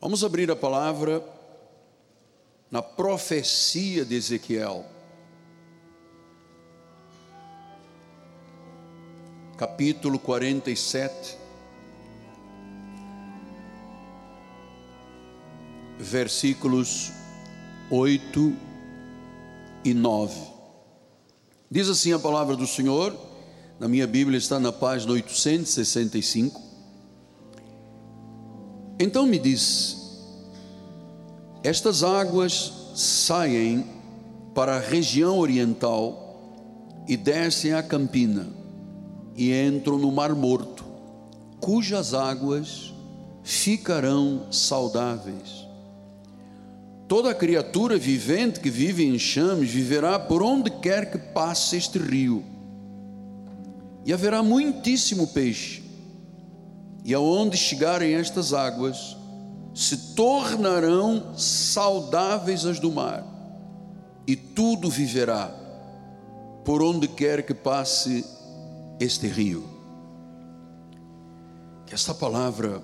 Vamos abrir a palavra na profecia de Ezequiel, capítulo 47, versículos 8 e 9. Diz assim a palavra do Senhor, na minha Bíblia está na página 865. Então me diz: Estas águas saem para a região oriental e descem a Campina e entram no Mar Morto, cujas águas ficarão saudáveis. Toda criatura vivente que vive em chames viverá por onde quer que passe este rio. E haverá muitíssimo peixe e aonde chegarem estas águas, se tornarão saudáveis as do mar, e tudo viverá por onde quer que passe este rio. Que esta palavra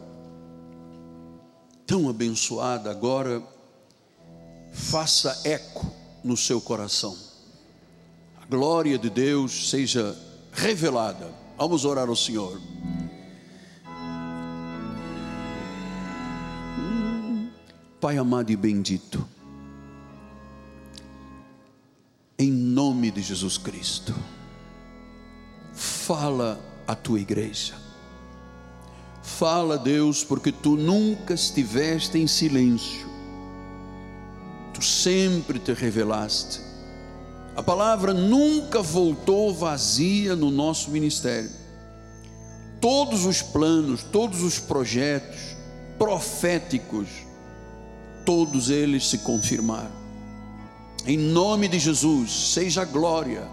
tão abençoada agora faça eco no seu coração. A glória de Deus seja revelada. Vamos orar ao Senhor. Pai amado e bendito, em nome de Jesus Cristo, fala a tua igreja. Fala, Deus, porque tu nunca estiveste em silêncio, tu sempre te revelaste. A palavra nunca voltou vazia no nosso ministério. Todos os planos, todos os projetos proféticos, todos eles se confirmaram. Em nome de Jesus, seja glória,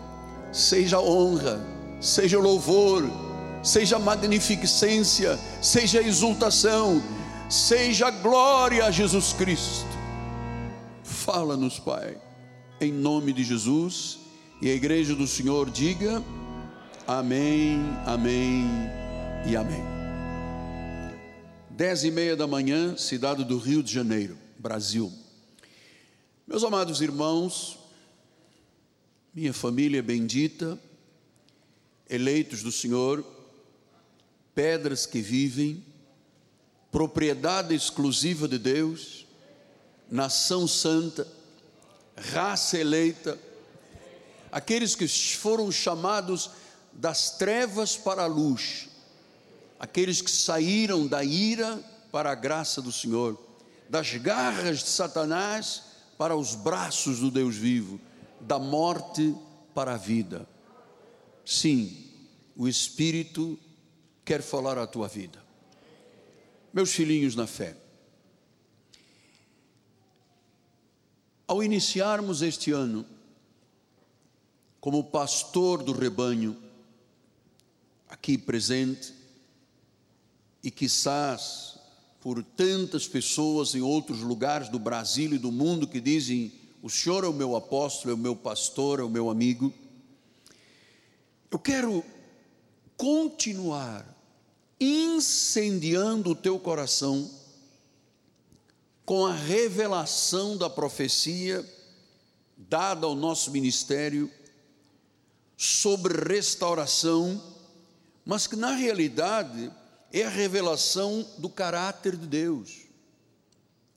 seja honra, seja louvor, seja magnificência, seja exultação, seja glória a Jesus Cristo. Fala-nos, Pai, em nome de Jesus, e a igreja do Senhor diga: Amém, Amém e Amém. Dez e meia da manhã, cidade do Rio de Janeiro. Brasil. Meus amados irmãos, minha família bendita, eleitos do Senhor, pedras que vivem, propriedade exclusiva de Deus, nação santa, raça eleita, aqueles que foram chamados das trevas para a luz, aqueles que saíram da ira para a graça do Senhor das garras de Satanás para os braços do Deus vivo, da morte para a vida. Sim, o Espírito quer falar a tua vida. Meus filhinhos na fé, ao iniciarmos este ano, como pastor do rebanho, aqui presente, e quizás por tantas pessoas em outros lugares do Brasil e do mundo que dizem: O Senhor é o meu apóstolo, é o meu pastor, é o meu amigo. Eu quero continuar incendiando o teu coração com a revelação da profecia dada ao nosso ministério sobre restauração, mas que na realidade é a revelação do caráter de Deus,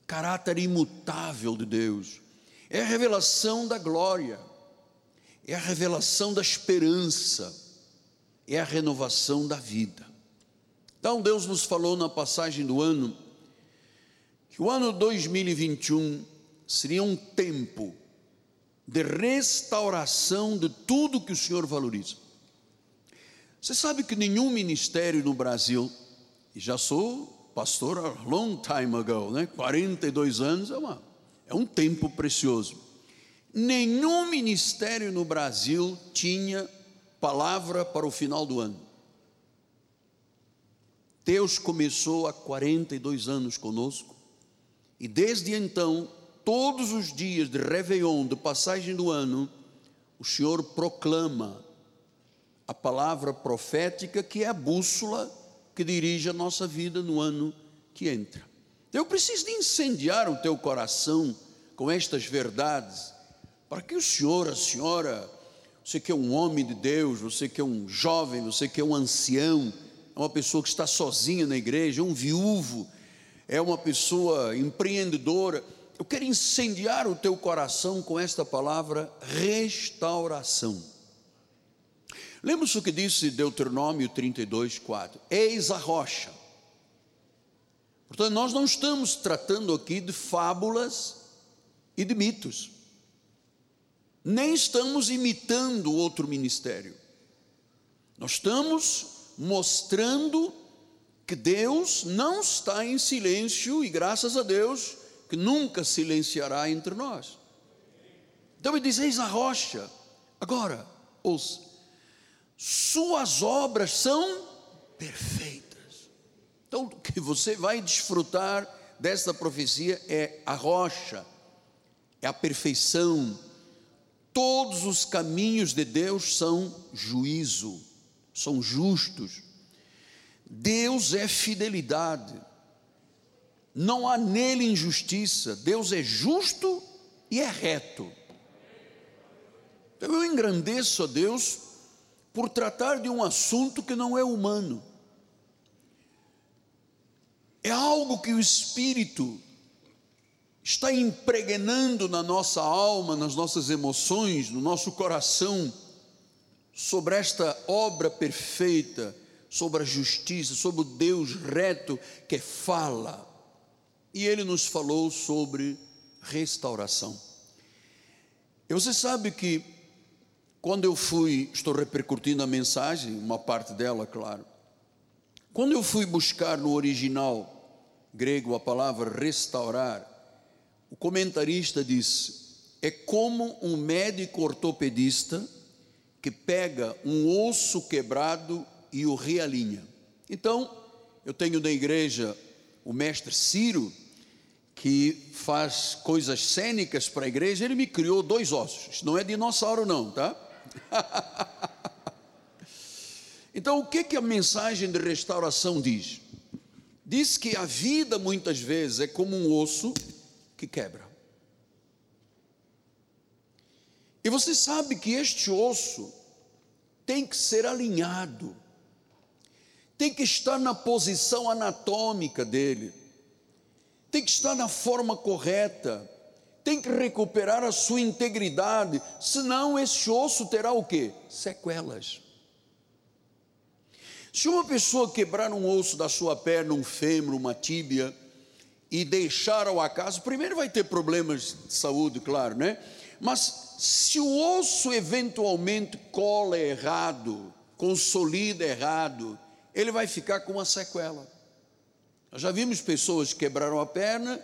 caráter imutável de Deus, é a revelação da glória, é a revelação da esperança, é a renovação da vida. Então Deus nos falou na passagem do ano que o ano 2021 seria um tempo de restauração de tudo que o Senhor valoriza. Você sabe que nenhum ministério no Brasil e já sou pastor a long time ago, né? 42 anos é, uma, é um tempo precioso. Nenhum ministério no Brasil tinha palavra para o final do ano. Deus começou há 42 anos conosco, e desde então, todos os dias de Réveillon, de passagem do ano, o Senhor proclama a palavra profética que é a bússola que dirige a nossa vida no ano que entra. Eu preciso de incendiar o teu coração com estas verdades, para que o senhor, a senhora, você que é um homem de Deus, você que é um jovem, você que é um ancião, é uma pessoa que está sozinha na igreja, um viúvo, é uma pessoa empreendedora. Eu quero incendiar o teu coração com esta palavra restauração. Lembra-se o que disse Deuteronômio 32, 4? Eis a rocha. Portanto, nós não estamos tratando aqui de fábulas e de mitos, nem estamos imitando outro ministério. Nós estamos mostrando que Deus não está em silêncio e graças a Deus que nunca silenciará entre nós. Então ele diz: Eis a rocha. Agora, ouça, suas obras são perfeitas. Então, o que você vai desfrutar desta profecia é a rocha, é a perfeição. Todos os caminhos de Deus são juízo são justos. Deus é fidelidade. Não há nele injustiça. Deus é justo e é reto. Então eu engrandeço a Deus por tratar de um assunto que não é humano. É algo que o Espírito está impregnando na nossa alma, nas nossas emoções, no nosso coração sobre esta obra perfeita, sobre a justiça, sobre o Deus reto que fala. E ele nos falou sobre restauração. E você sabe que quando eu fui, estou repercutindo a mensagem, uma parte dela, claro. Quando eu fui buscar no original grego a palavra restaurar, o comentarista disse: é como um médico ortopedista que pega um osso quebrado e o realinha. Então, eu tenho na igreja o mestre Ciro, que faz coisas cênicas para a igreja, ele me criou dois ossos. Não é dinossauro, não, tá? então, o que, que a mensagem de restauração diz? Diz que a vida muitas vezes é como um osso que quebra. E você sabe que este osso tem que ser alinhado, tem que estar na posição anatômica dele, tem que estar na forma correta, tem que recuperar a sua integridade, senão esse osso terá o que? Sequelas. Se uma pessoa quebrar um osso da sua perna, um fêmur, uma tíbia, e deixar ao acaso, primeiro vai ter problemas de saúde, claro, né? Mas se o osso eventualmente cola errado, consolida errado, ele vai ficar com uma sequela. Nós já vimos pessoas que quebraram a perna,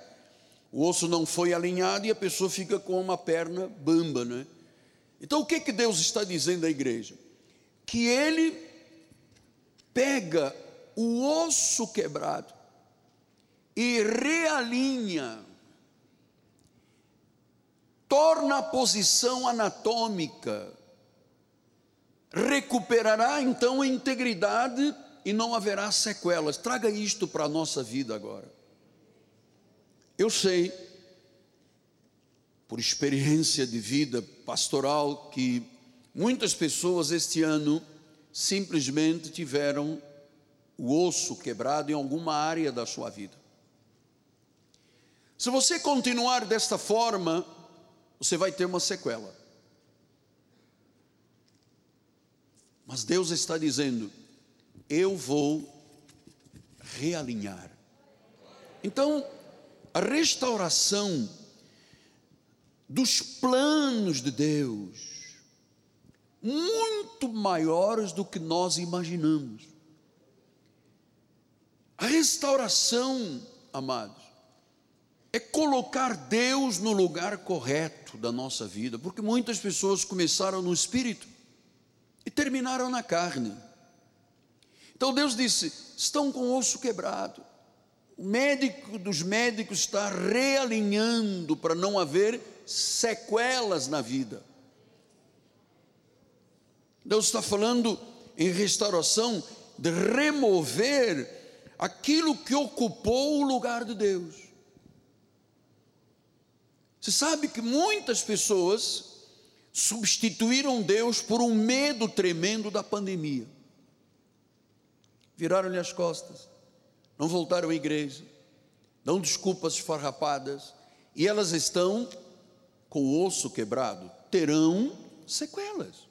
o osso não foi alinhado e a pessoa fica com uma perna bamba, né? Então o que que Deus está dizendo à igreja? Que ele pega o osso quebrado e realinha torna a posição anatômica, recuperará então a integridade e não haverá sequelas. Traga isto para a nossa vida agora. Eu sei, por experiência de vida pastoral, que muitas pessoas este ano simplesmente tiveram o osso quebrado em alguma área da sua vida. Se você continuar desta forma, você vai ter uma sequela. Mas Deus está dizendo: eu vou realinhar. Então, a restauração dos planos de Deus, muito maiores do que nós imaginamos. A restauração, amados, é colocar Deus no lugar correto da nossa vida, porque muitas pessoas começaram no espírito e terminaram na carne. Então Deus disse: estão com o osso quebrado. O médico dos médicos está realinhando para não haver sequelas na vida. Deus está falando em restauração de remover aquilo que ocupou o lugar de Deus. Você sabe que muitas pessoas substituíram Deus por um medo tremendo da pandemia. Viraram-lhe as costas, não voltaram à igreja, dão desculpas esfarrapadas, e elas estão com o osso quebrado, terão sequelas.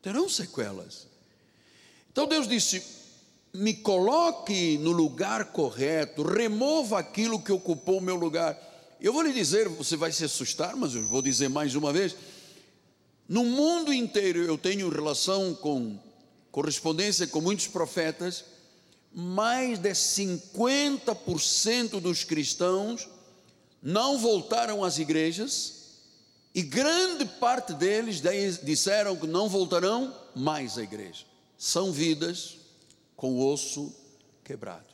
Terão sequelas. Então Deus disse: me coloque no lugar correto, remova aquilo que ocupou o meu lugar. Eu vou lhe dizer, você vai se assustar, mas eu vou dizer mais uma vez. No mundo inteiro eu tenho relação com correspondência com muitos profetas, mais de 50% dos cristãos não voltaram às igrejas e grande parte deles disseram que não voltarão mais à igreja. São vidas com osso quebrado.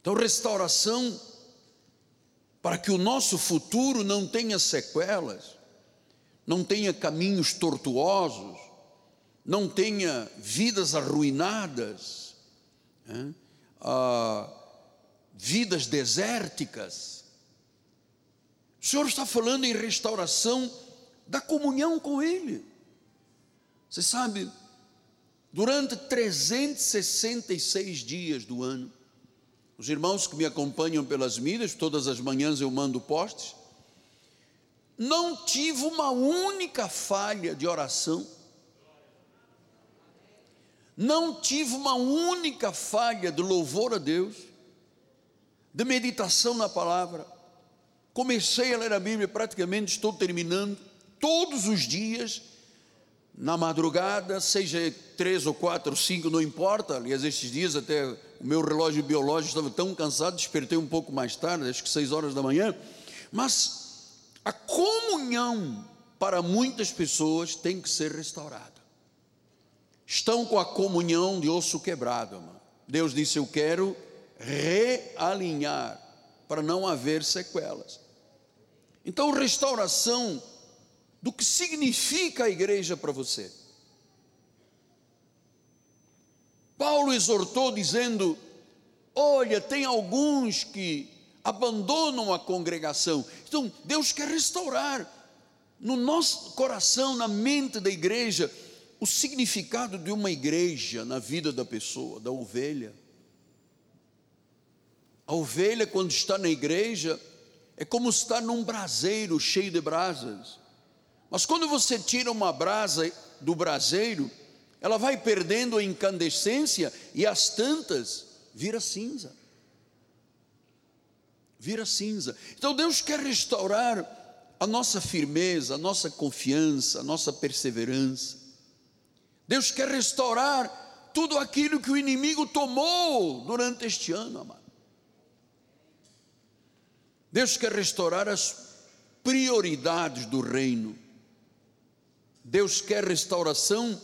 Então, restauração, para que o nosso futuro não tenha sequelas, não tenha caminhos tortuosos, não tenha vidas arruinadas, né? ah, vidas desérticas. O Senhor está falando em restauração da comunhão com Ele. Você sabe, durante 366 dias do ano, os irmãos que me acompanham pelas mídias, todas as manhãs eu mando postes. Não tive uma única falha de oração. Não tive uma única falha de louvor a Deus, de meditação na palavra. Comecei a ler a Bíblia, praticamente estou terminando, todos os dias, na madrugada, seja três ou quatro ou cinco, não importa. Aliás, estes dias até o meu relógio biológico estava tão cansado, despertei um pouco mais tarde, acho que seis horas da manhã. Mas a comunhão para muitas pessoas tem que ser restaurada. Estão com a comunhão de osso quebrado, mano. Deus disse: Eu quero realinhar para não haver sequelas. Então, restauração do que significa a igreja para você. Paulo exortou dizendo: Olha, tem alguns que abandonam a congregação. Então, Deus quer restaurar no nosso coração, na mente da igreja, o significado de uma igreja na vida da pessoa, da ovelha. A ovelha, quando está na igreja, é como estar num braseiro cheio de brasas. Mas quando você tira uma brasa do braseiro, ela vai perdendo a incandescência e as tantas vira cinza. Vira cinza. Então Deus quer restaurar a nossa firmeza, a nossa confiança, a nossa perseverança. Deus quer restaurar tudo aquilo que o inimigo tomou durante este ano, amado. Deus quer restaurar as prioridades do reino. Deus quer restauração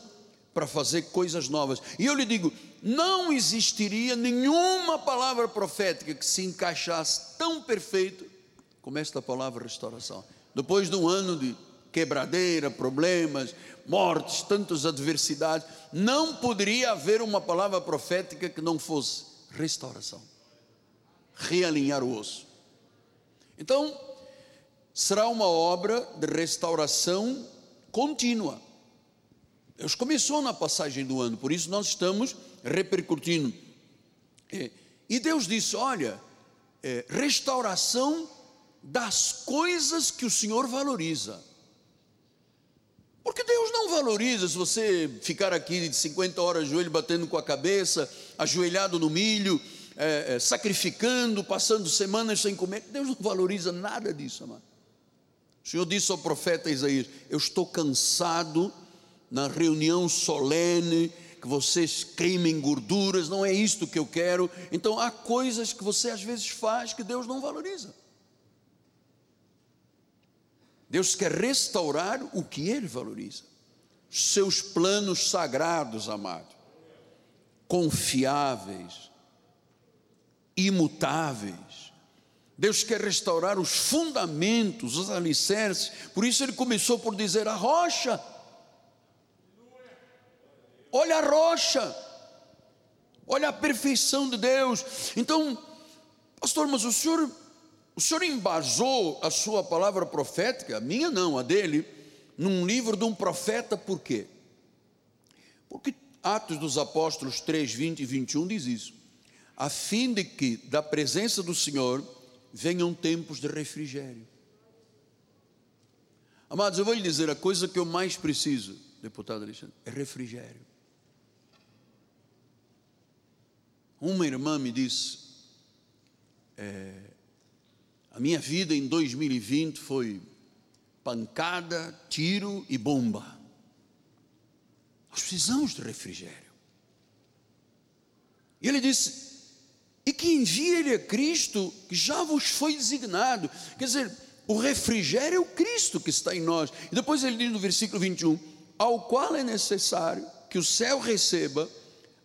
para fazer coisas novas. E eu lhe digo: não existiria nenhuma palavra profética que se encaixasse tão perfeito como esta palavra restauração. Depois de um ano de quebradeira, problemas, mortes, tantas adversidades, não poderia haver uma palavra profética que não fosse restauração, realinhar o osso. Então, será uma obra de restauração contínua. Deus começou na passagem do ano, por isso nós estamos repercutindo. É, e Deus disse: olha, é, restauração das coisas que o Senhor valoriza. Porque Deus não valoriza se você ficar aqui de 50 horas joelho batendo com a cabeça, ajoelhado no milho, é, é, sacrificando, passando semanas sem comer. Deus não valoriza nada disso, amado. O Senhor disse ao profeta Isaías: Eu estou cansado na reunião solene, que vocês queimem gorduras, não é isto que eu quero. Então há coisas que você às vezes faz que Deus não valoriza. Deus quer restaurar o que Ele valoriza, seus planos sagrados, amado, confiáveis, imutáveis. Deus quer restaurar os fundamentos, os alicerces. Por isso ele começou por dizer: a rocha Olha a rocha. Olha a perfeição de Deus. Então, pastor, mas o senhor, o senhor embasou a sua palavra profética, a minha não, a dele, num livro de um profeta, por quê? Porque Atos dos Apóstolos 3, 20 e 21 diz isso. A fim de que da presença do Senhor venham tempos de refrigério. Amados, eu vou lhe dizer a coisa que eu mais preciso, deputado Alexandre, é refrigério. Uma irmã me disse: é, minha vida em 2020 foi pancada, tiro e bomba. Nós precisamos de refrigério. E ele disse: e que envia ele a Cristo, que já vos foi designado. Quer dizer, o refrigério é o Cristo que está em nós. E depois ele diz no versículo 21: ao qual é necessário que o céu receba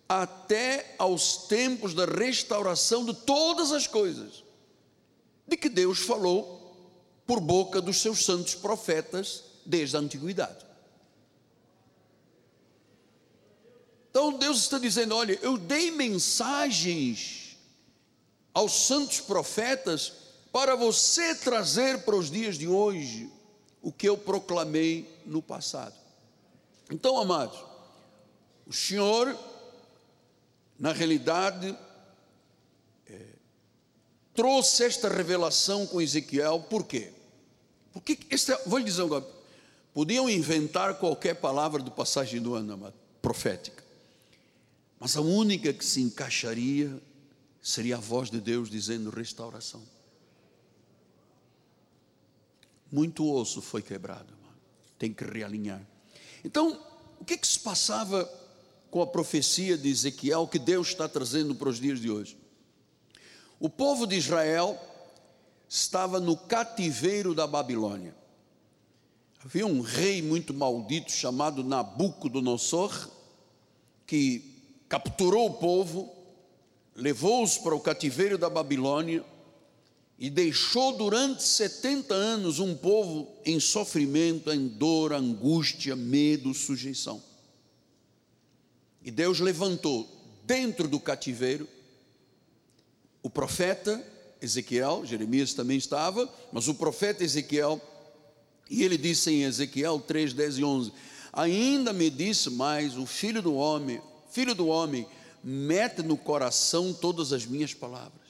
até aos tempos da restauração de todas as coisas, de que Deus falou por boca dos seus santos profetas desde a antiguidade. Então Deus está dizendo: olha, eu dei mensagens aos santos profetas para você trazer para os dias de hoje o que eu proclamei no passado. Então, amados, o Senhor na realidade, trouxe esta revelação com Ezequiel, por quê? Porque, este, vou lhe dizer agora, podiam inventar qualquer palavra de passagem do ano profética, mas a única que se encaixaria seria a voz de Deus dizendo restauração. Muito osso foi quebrado, tem que realinhar. Então, o que, que se passava com a profecia de Ezequiel que Deus está trazendo para os dias de hoje. O povo de Israel estava no cativeiro da Babilônia. Havia um rei muito maldito chamado Nabucodonosor, que capturou o povo, levou-os para o cativeiro da Babilônia e deixou durante 70 anos um povo em sofrimento, em dor, angústia, medo, sujeição. E Deus levantou dentro do cativeiro o profeta Ezequiel, Jeremias também estava, mas o profeta Ezequiel, e ele disse em Ezequiel 3, 10 e 11: Ainda me disse mais, o filho do homem, filho do homem, mete no coração todas as minhas palavras.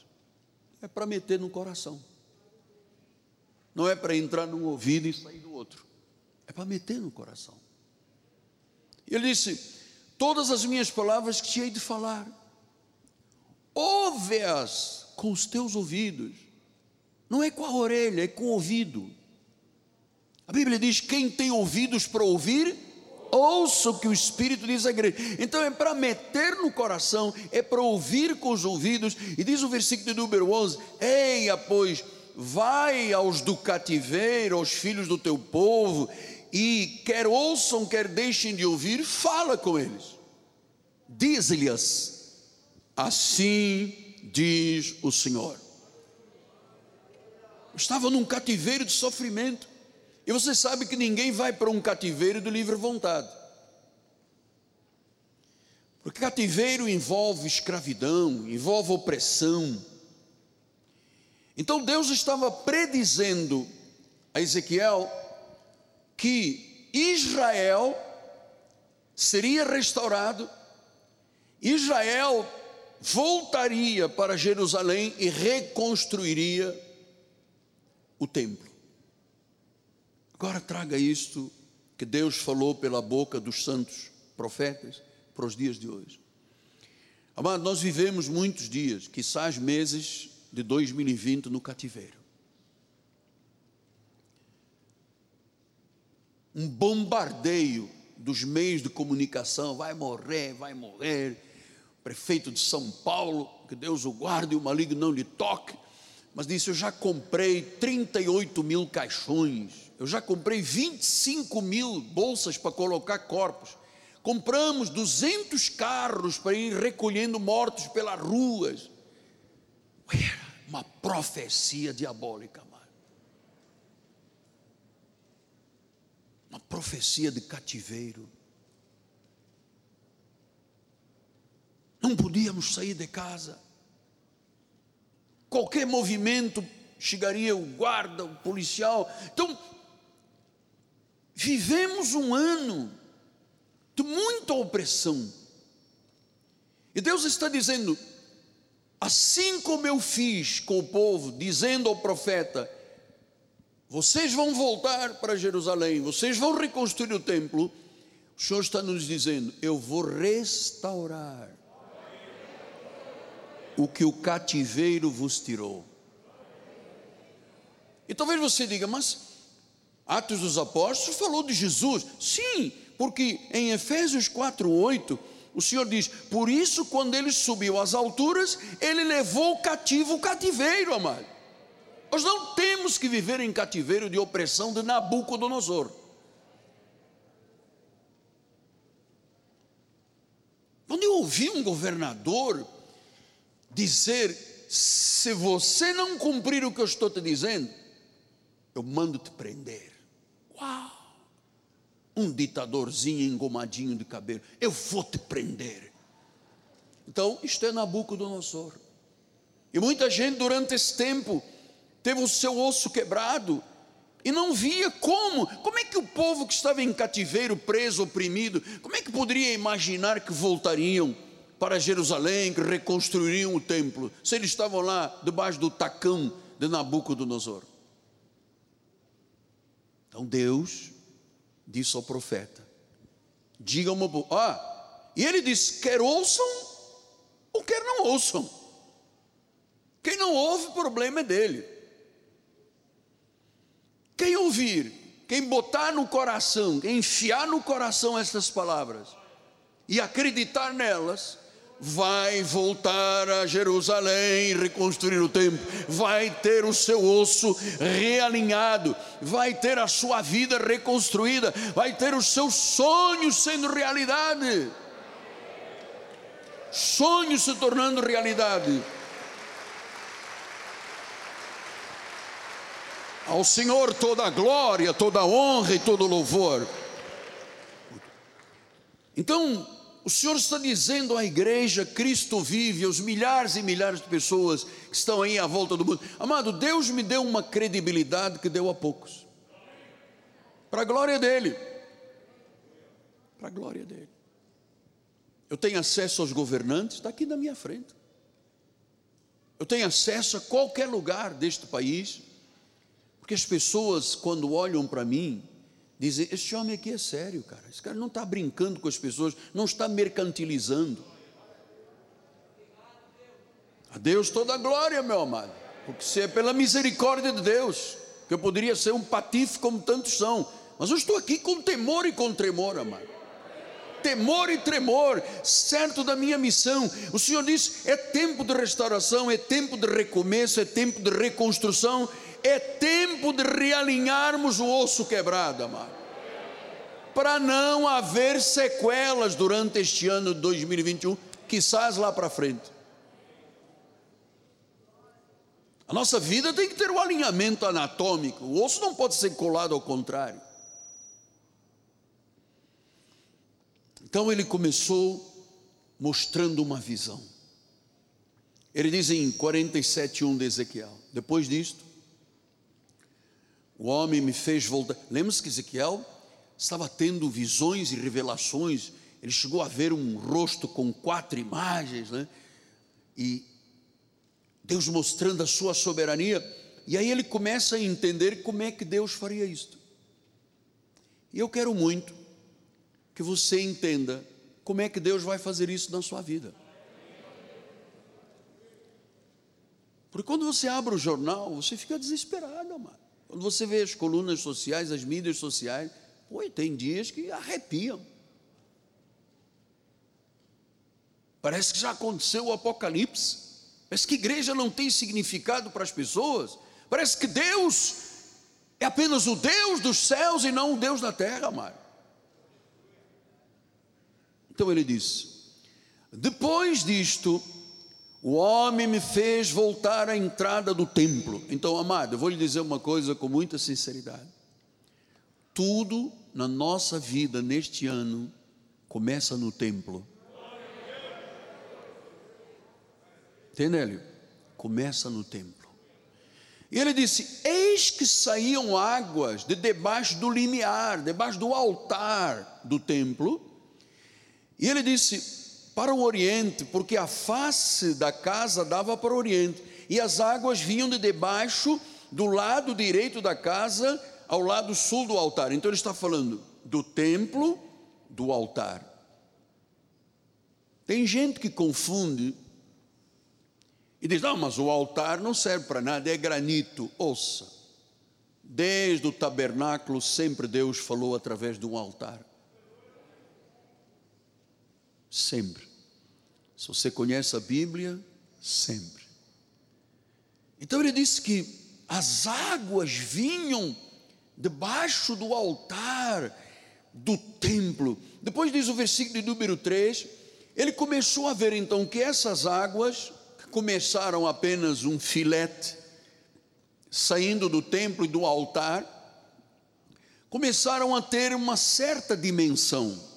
É para meter no coração, não é para entrar num ouvido e sair do outro, é para meter no coração. Ele disse: todas as minhas palavras que te hei de falar. Ouve-as com os teus ouvidos. Não é com a orelha, é com o ouvido. A Bíblia diz: quem tem ouvidos para ouvir, ouça o que o Espírito diz à igreja. Então é para meter no coração, é para ouvir com os ouvidos. E diz o versículo de número 11: Eia, pois, vai aos do cativeiro, aos filhos do teu povo, e quer ouçam, quer deixem de ouvir, fala com eles. Diz-lhes: Assim diz o Senhor. Estava num cativeiro de sofrimento. E você sabe que ninguém vai para um cativeiro de livre vontade. Porque cativeiro envolve escravidão, envolve opressão. Então Deus estava predizendo a Ezequiel que Israel seria restaurado, Israel voltaria para Jerusalém e reconstruiria o templo. Agora traga isto que Deus falou pela boca dos santos profetas para os dias de hoje. Amado, nós vivemos muitos dias, quizás meses de 2020 no cativeiro. um bombardeio dos meios de comunicação, vai morrer, vai morrer. Prefeito de São Paulo, que Deus o guarde e o maligno não lhe toque, mas disse: Eu já comprei 38 mil caixões, eu já comprei 25 mil bolsas para colocar corpos, compramos 200 carros para ir recolhendo mortos pelas ruas. Uma profecia diabólica, uma profecia de cativeiro. Não podíamos sair de casa. Qualquer movimento chegaria o guarda, o policial. Então, vivemos um ano de muita opressão. E Deus está dizendo: assim como eu fiz com o povo, dizendo ao profeta: vocês vão voltar para Jerusalém, vocês vão reconstruir o templo. O Senhor está nos dizendo: eu vou restaurar o que o cativeiro vos tirou. E talvez você diga, mas Atos dos Apóstolos falou de Jesus. Sim, porque em Efésios 4:8 o Senhor diz: Por isso, quando ele subiu às alturas, ele levou cativo o cativeiro, amado. Nós não temos que viver em cativeiro de opressão de Nabucodonosor. Quando eu ouvi um governador dizer: se você não cumprir o que eu estou te dizendo, eu mando te prender. Uau! Um ditadorzinho engomadinho de cabelo, eu vou te prender. Então, isto é Nabucodonosor. E muita gente durante esse tempo teve o seu osso quebrado e não via como, como é que o povo que estava em cativeiro, preso, oprimido, como é que poderia imaginar que voltariam para Jerusalém, que reconstruiriam o templo, se eles estavam lá debaixo do tacão de Nabucodonosor. Então Deus disse ao profeta: diga povo, ah, e ele disse: quer ouçam ou quer não ouçam. Quem não ouve, o problema é dele. Quem ouvir, quem botar no coração, quem enfiar no coração essas palavras e acreditar nelas, vai voltar a Jerusalém, reconstruir o templo, vai ter o seu osso realinhado, vai ter a sua vida reconstruída, vai ter os seus sonhos sendo realidade. Sonhos se tornando realidade. Ao Senhor toda a glória, toda a honra e todo o louvor. Então, o Senhor está dizendo à igreja, Cristo vive, aos milhares e milhares de pessoas que estão aí à volta do mundo. Amado, Deus me deu uma credibilidade que deu a poucos. Para a glória dele. Para a glória dele. Eu tenho acesso aos governantes, está aqui na minha frente. Eu tenho acesso a qualquer lugar deste país, porque as pessoas, quando olham para mim, Dizem, este homem aqui é sério, cara. Esse cara não está brincando com as pessoas, não está mercantilizando. A Deus toda a glória, meu amado. Porque se é pela misericórdia de Deus, que eu poderia ser um patife como tantos são. Mas eu estou aqui com temor e com tremor, amado. Temor e tremor, certo da minha missão. O Senhor diz: é tempo de restauração, é tempo de recomeço, é tempo de reconstrução, é tempo de realinharmos o osso quebrado, amado. Para não haver sequelas durante este ano de 2021, quizás lá para frente. A nossa vida tem que ter um alinhamento anatômico. O osso não pode ser colado ao contrário. Então ele começou mostrando uma visão. Ele diz em 47:1 de Ezequiel. Depois disto, o homem me fez voltar. Lembra-se que Ezequiel estava tendo visões e revelações. Ele chegou a ver um rosto com quatro imagens, né? E Deus mostrando a sua soberania. E aí ele começa a entender como é que Deus faria isto. E eu quero muito que você entenda como é que Deus vai fazer isso na sua vida. Porque quando você abre o jornal, você fica desesperado, amado. Quando você vê as colunas sociais, as mídias sociais, pô, tem dias que arrepiam. Parece que já aconteceu o apocalipse. Parece que igreja não tem significado para as pessoas. Parece que Deus é apenas o Deus dos céus e não o Deus da terra, amado. Então ele diz: depois disto, o homem me fez voltar à entrada do templo. Então, amado, eu vou lhe dizer uma coisa com muita sinceridade. Tudo na nossa vida neste ano começa no templo. Entendeu? Começa no templo. E ele disse: Eis que saíam águas de debaixo do limiar, debaixo do altar do templo. E ele disse: Para o oriente, porque a face da casa dava para o oriente, e as águas vinham de debaixo do lado direito da casa ao lado sul do altar. Então ele está falando do templo, do altar. Tem gente que confunde e diz: não, mas o altar não serve para nada, é granito. Ouça, desde o tabernáculo sempre Deus falou através de um altar. Sempre. Se você conhece a Bíblia, sempre. Então ele disse que as águas vinham debaixo do altar do templo. Depois diz o versículo de número 3, ele começou a ver então que essas águas começaram apenas um filete, saindo do templo e do altar, começaram a ter uma certa dimensão.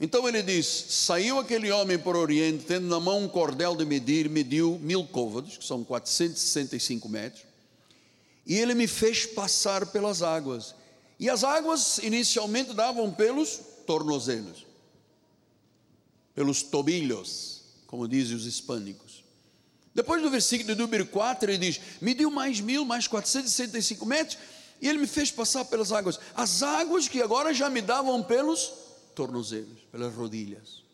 Então ele diz: saiu aquele homem para o Oriente, tendo na mão um cordel de medir, mediu mil côvados, que são 465 metros, e ele me fez passar pelas águas. E as águas inicialmente davam pelos tornozelos, pelos tobilhos, como dizem os hispânicos. Depois do versículo de número 4, ele diz: Mediu mais mil, mais 465 metros, e ele me fez passar pelas águas. As águas que agora já me davam pelos tornozelos, pelas rodilhas.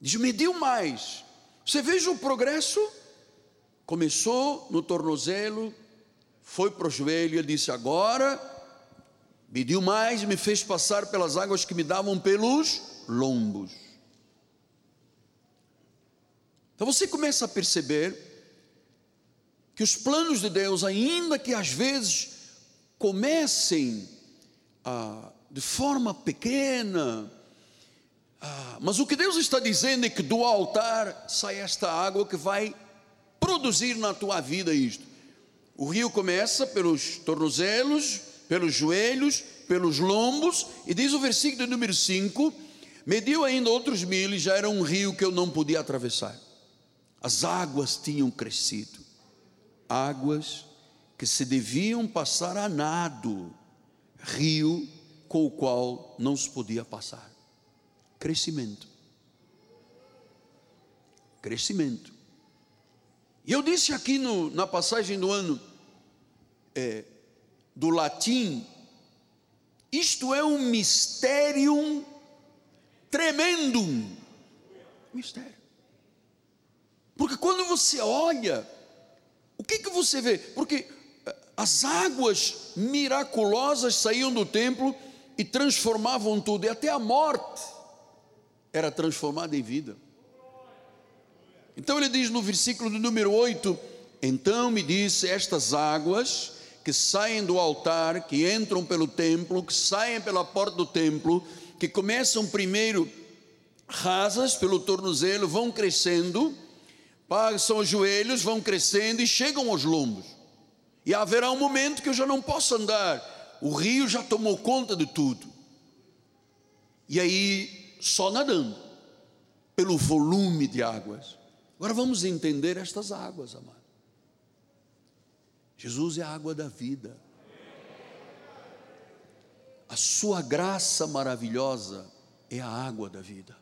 Diz: Mediu mais. Você veja o progresso? Começou no tornozelo, foi para o joelho, ele disse: Agora, mediu mais e me fez passar pelas águas que me davam pelos lombos. Então você começa a perceber que os planos de Deus, ainda que às vezes comecem ah, de forma pequena, ah, mas o que Deus está dizendo é que do altar sai esta água que vai produzir na tua vida isto. O rio começa pelos tornozelos, pelos joelhos, pelos lombos, e diz o versículo número 5: mediu ainda outros mil, e já era um rio que eu não podia atravessar. As águas tinham crescido, águas que se deviam passar a nado, rio com o qual não se podia passar. Crescimento. Crescimento. E eu disse aqui no, na passagem do ano é, do latim, isto é um mistério tremendo. Mistério. Porque quando você olha, o que, que você vê? Porque eh, as águas miraculosas saíam do templo e transformavam tudo, e até a morte era transformada em vida. Então ele diz no versículo do número 8: Então me disse: Estas águas que saem do altar, que entram pelo templo, que saem pela porta do templo, que começam primeiro rasas pelo tornozelo, vão crescendo, passam os joelhos, vão crescendo e chegam aos lombos. E haverá um momento que eu já não posso andar, o rio já tomou conta de tudo. E aí, só nadando, pelo volume de águas. Agora vamos entender estas águas, amado. Jesus é a água da vida. A sua graça maravilhosa é a água da vida.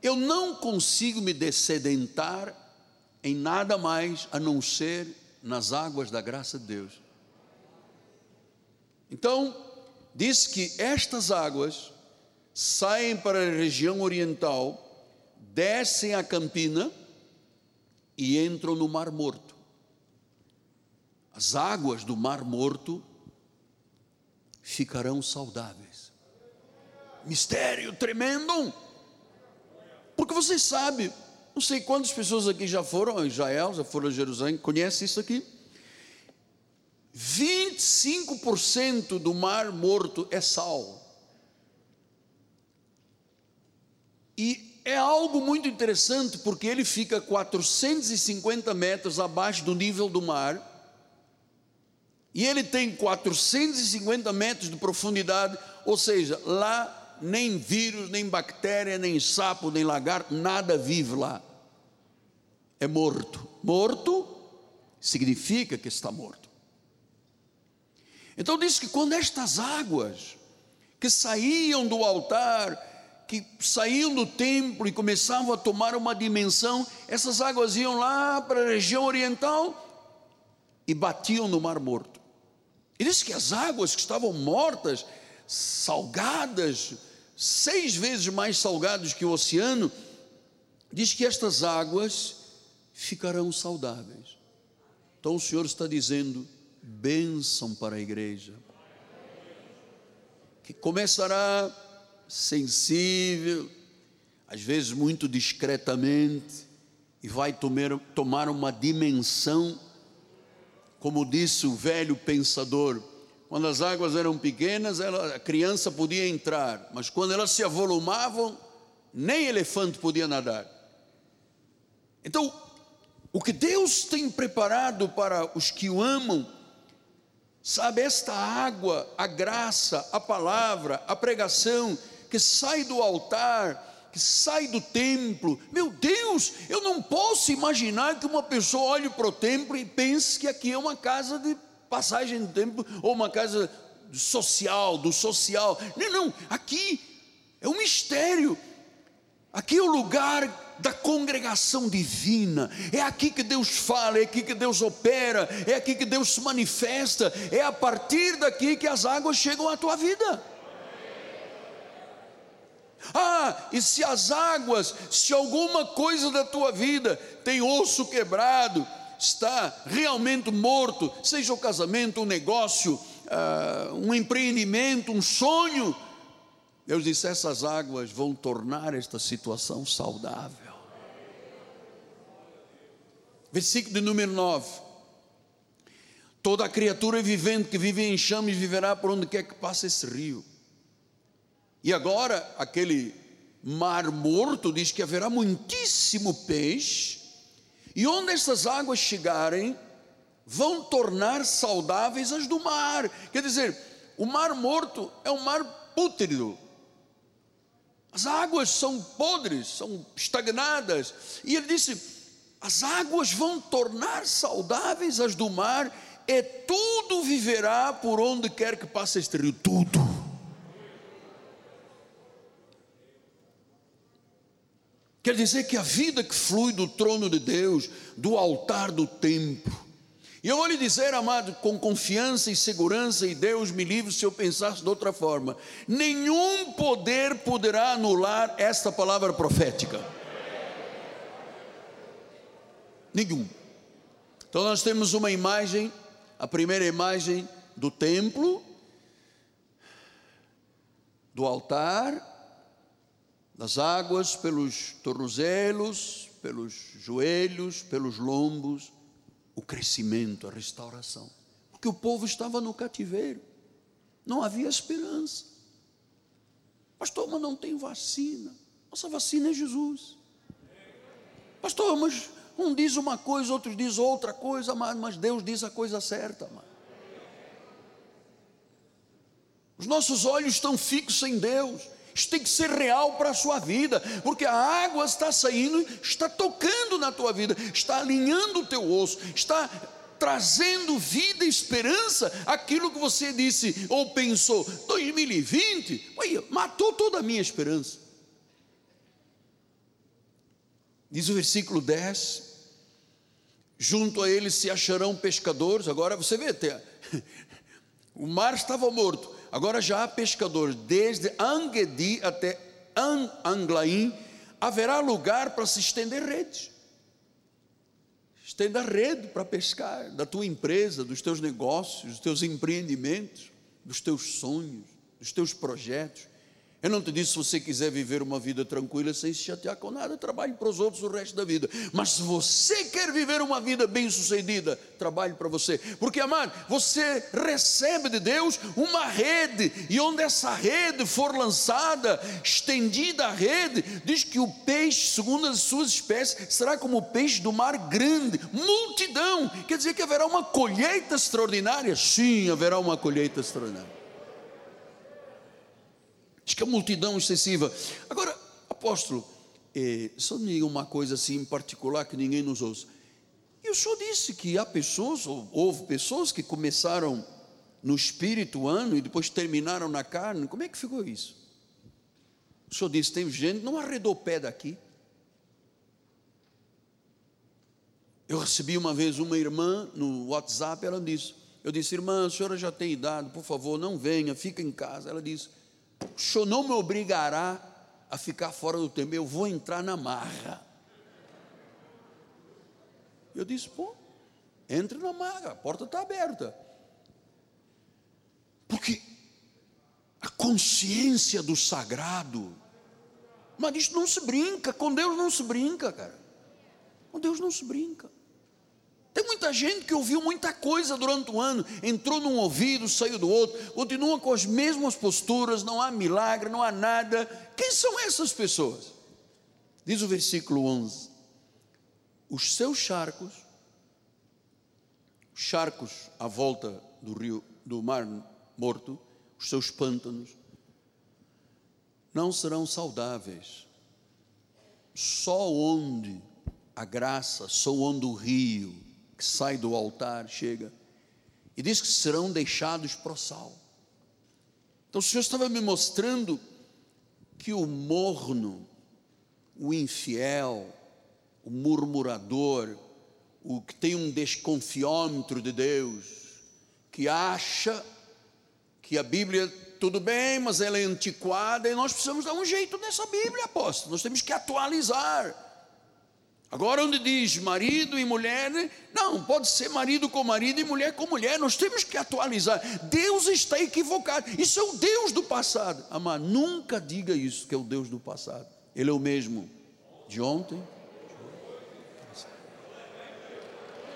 Eu não consigo me descedentar em nada mais a não ser nas águas da graça de Deus. Então, diz que estas águas saem para a região oriental, descem a Campina e entram no Mar Morto. As águas do Mar Morto ficarão saudáveis. Mistério tremendo. Porque você sabe, não sei quantas pessoas aqui já foram a Israel, já foram a Jerusalém, conhece isso aqui? 25% do mar morto é sal. E é algo muito interessante porque ele fica 450 metros abaixo do nível do mar. E ele tem 450 metros de profundidade, ou seja, lá nem vírus, nem bactéria, nem sapo, nem lagarto, nada vive lá. É morto. Morto significa que está morto. Então diz que quando estas águas que saíam do altar, que saíam do templo e começavam a tomar uma dimensão, essas águas iam lá para a região oriental e batiam no Mar Morto. E diz que as águas que estavam mortas, salgadas, seis vezes mais salgadas que o oceano, diz que estas águas ficarão saudáveis. Então o Senhor está dizendo: bênção para a igreja, que começará sensível, às vezes muito discretamente, e vai tomar, tomar uma dimensão como disse o velho pensador, quando as águas eram pequenas, ela, a criança podia entrar, mas quando elas se avolumavam, nem elefante podia nadar. Então, o que Deus tem preparado para os que o amam, sabe, esta água, a graça, a palavra, a pregação que sai do altar, que sai do templo. Meu Deus, eu não posso imaginar que uma pessoa olhe para o templo e pense que aqui é uma casa de passagem do templo ou uma casa social, do social. Não, não, aqui é um mistério. Aqui é o lugar da congregação divina. É aqui que Deus fala, é aqui que Deus opera, é aqui que Deus se manifesta, é a partir daqui que as águas chegam à tua vida. Ah, e se as águas, se alguma coisa da tua vida tem osso quebrado, está realmente morto, seja o casamento, um negócio, uh, um empreendimento, um sonho, Deus disse: essas águas vão tornar esta situação saudável. Versículo de número 9: Toda criatura vivente que vive em chamas viverá por onde quer que passe esse rio. E agora, aquele mar morto diz que haverá muitíssimo peixe, e onde essas águas chegarem, vão tornar saudáveis as do mar. Quer dizer, o mar morto é um mar pútrido. As águas são podres, são estagnadas. E ele disse: as águas vão tornar saudáveis as do mar, e tudo viverá por onde quer que passe este rio. Tudo. Quer dizer que a vida que flui do trono de Deus, do altar do templo, e eu vou lhe dizer, amado, com confiança e segurança, e Deus me livre se eu pensasse de outra forma: nenhum poder poderá anular esta palavra profética. Nenhum. Então nós temos uma imagem, a primeira imagem do templo, do altar, das águas pelos tornozelos, pelos joelhos, pelos lombos, o crescimento, a restauração. Porque o povo estava no cativeiro, não havia esperança. Pastor, mas não tem vacina. Nossa vacina é Jesus. Pastor, mas um diz uma coisa, outro diz outra coisa, mas Deus diz a coisa certa. Os nossos olhos estão fixos em Deus. Isso tem que ser real para a sua vida, porque a água está saindo, está tocando na tua vida, está alinhando o teu osso, está trazendo vida e esperança aquilo que você disse ou pensou, 2020, ué, matou toda a minha esperança. Diz o versículo 10: junto a eles se acharão pescadores. Agora você vê, o mar estava morto, Agora já há pescadores, desde Angedi até Anglaim, haverá lugar para se estender redes. Estenda rede para pescar, da tua empresa, dos teus negócios, dos teus empreendimentos, dos teus sonhos, dos teus projetos. Eu não te disse se você quiser viver uma vida tranquila sem se chatear com nada, trabalhe para os outros o resto da vida. Mas se você quer viver uma vida bem-sucedida, trabalhe para você. Porque, amado, você recebe de Deus uma rede, e onde essa rede for lançada, estendida a rede, diz que o peixe, segundo as suas espécies, será como o peixe do mar grande, multidão. Quer dizer que haverá uma colheita extraordinária? Sim, haverá uma colheita extraordinária. Diz que a multidão excessiva. Agora, apóstolo, eh, só me diga uma coisa assim em particular que ninguém nos ouça. E o senhor disse que há pessoas, ou houve pessoas que começaram no espírito ano e depois terminaram na carne. Como é que ficou isso? O senhor disse: tem gente, não arredou o pé daqui. Eu recebi uma vez uma irmã no WhatsApp, ela disse: Eu disse, irmã, a senhora já tem idade, por favor, não venha, fica em casa. Ela disse: O senhor não me obrigará a ficar fora do tempo, eu vou entrar na marra. Eu disse: Pô, entre na marra, a porta está aberta. Porque a consciência do sagrado, mas isso não se brinca, com Deus não se brinca, cara. Com Deus não se brinca. Tem muita gente que ouviu muita coisa durante o ano, entrou num ouvido, saiu do outro, continua com as mesmas posturas, não há milagre, não há nada. Quem são essas pessoas? Diz o versículo 11: Os seus charcos, charcos à volta do rio, do mar morto, os seus pântanos, não serão saudáveis. Só onde a graça, só onde o rio que sai do altar, chega, e diz que serão deixados para o sal. Então o Senhor estava me mostrando que o morno, o infiel, o murmurador, o que tem um desconfiômetro de Deus, que acha que a Bíblia, tudo bem, mas ela é antiquada e nós precisamos dar um jeito nessa Bíblia, apóstolo, nós temos que atualizar. Agora, onde diz marido e mulher, não, pode ser marido com marido e mulher com mulher, nós temos que atualizar. Deus está equivocado, isso é o Deus do passado. Amar, nunca diga isso, que é o Deus do passado, Ele é o mesmo de ontem,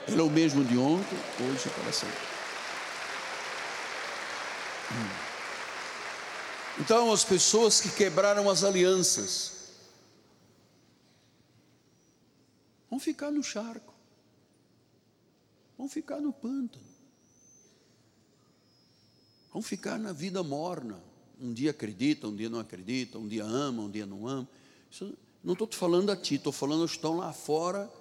Ele é o mesmo de ontem, hoje e para sempre. Hum. Então, as pessoas que quebraram as alianças, Vão ficar no charco. Vão ficar no pântano. Vão ficar na vida morna. Um dia acredita, um dia não acredita, um dia ama, um dia não ama. Isso, não estou falando a ti, estou falando aos que estão lá fora,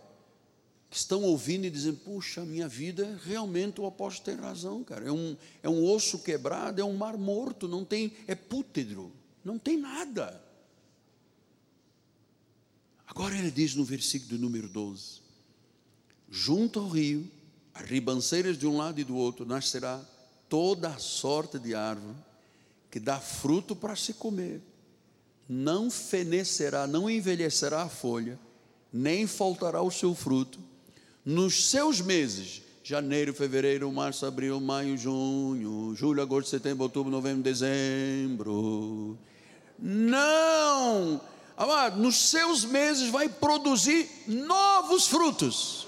que estão ouvindo e dizendo: Puxa, minha vida, realmente o apóstolo tem razão, cara. É um, é um osso quebrado, é um mar morto, não tem, é pútedro, não tem nada. Agora ele diz no versículo número 12: Junto ao rio, as ribanceiras de um lado e do outro, nascerá toda sorte de árvore que dá fruto para se comer. Não fenecerá, não envelhecerá a folha, nem faltará o seu fruto. Nos seus meses, janeiro, fevereiro, março, abril, maio, junho, julho, agosto, setembro, outubro, novembro, dezembro. Não amado, nos seus meses vai produzir novos frutos.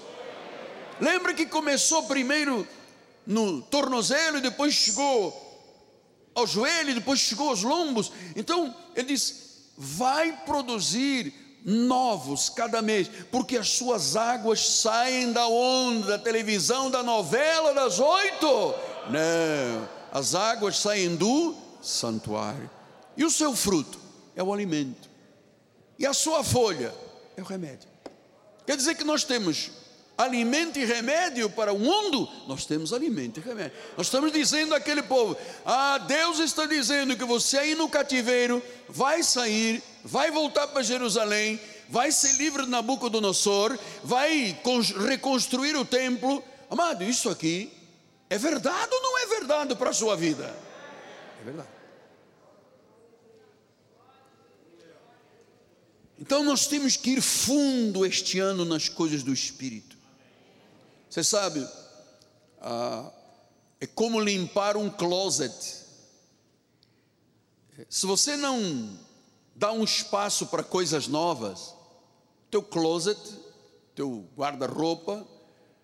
Lembra que começou primeiro no tornozelo e depois chegou ao joelho, depois chegou aos lombos. Então, ele diz: vai produzir novos cada mês, porque as suas águas saem da onda, da televisão, da novela das oito. Não, as águas saem do santuário. E o seu fruto é o alimento. E a sua folha é o remédio. Quer dizer que nós temos alimento e remédio para o mundo, nós temos alimento e remédio. Nós estamos dizendo àquele povo: Ah, Deus está dizendo que você aí no cativeiro vai sair, vai voltar para Jerusalém, vai ser livre de Nabucodonosor, vai reconstruir o templo. Amado, isso aqui é verdade ou não é verdade para a sua vida? É verdade. Então nós temos que ir fundo este ano nas coisas do Espírito. Você sabe, ah, é como limpar um closet. Se você não dá um espaço para coisas novas, teu closet, teu guarda-roupa,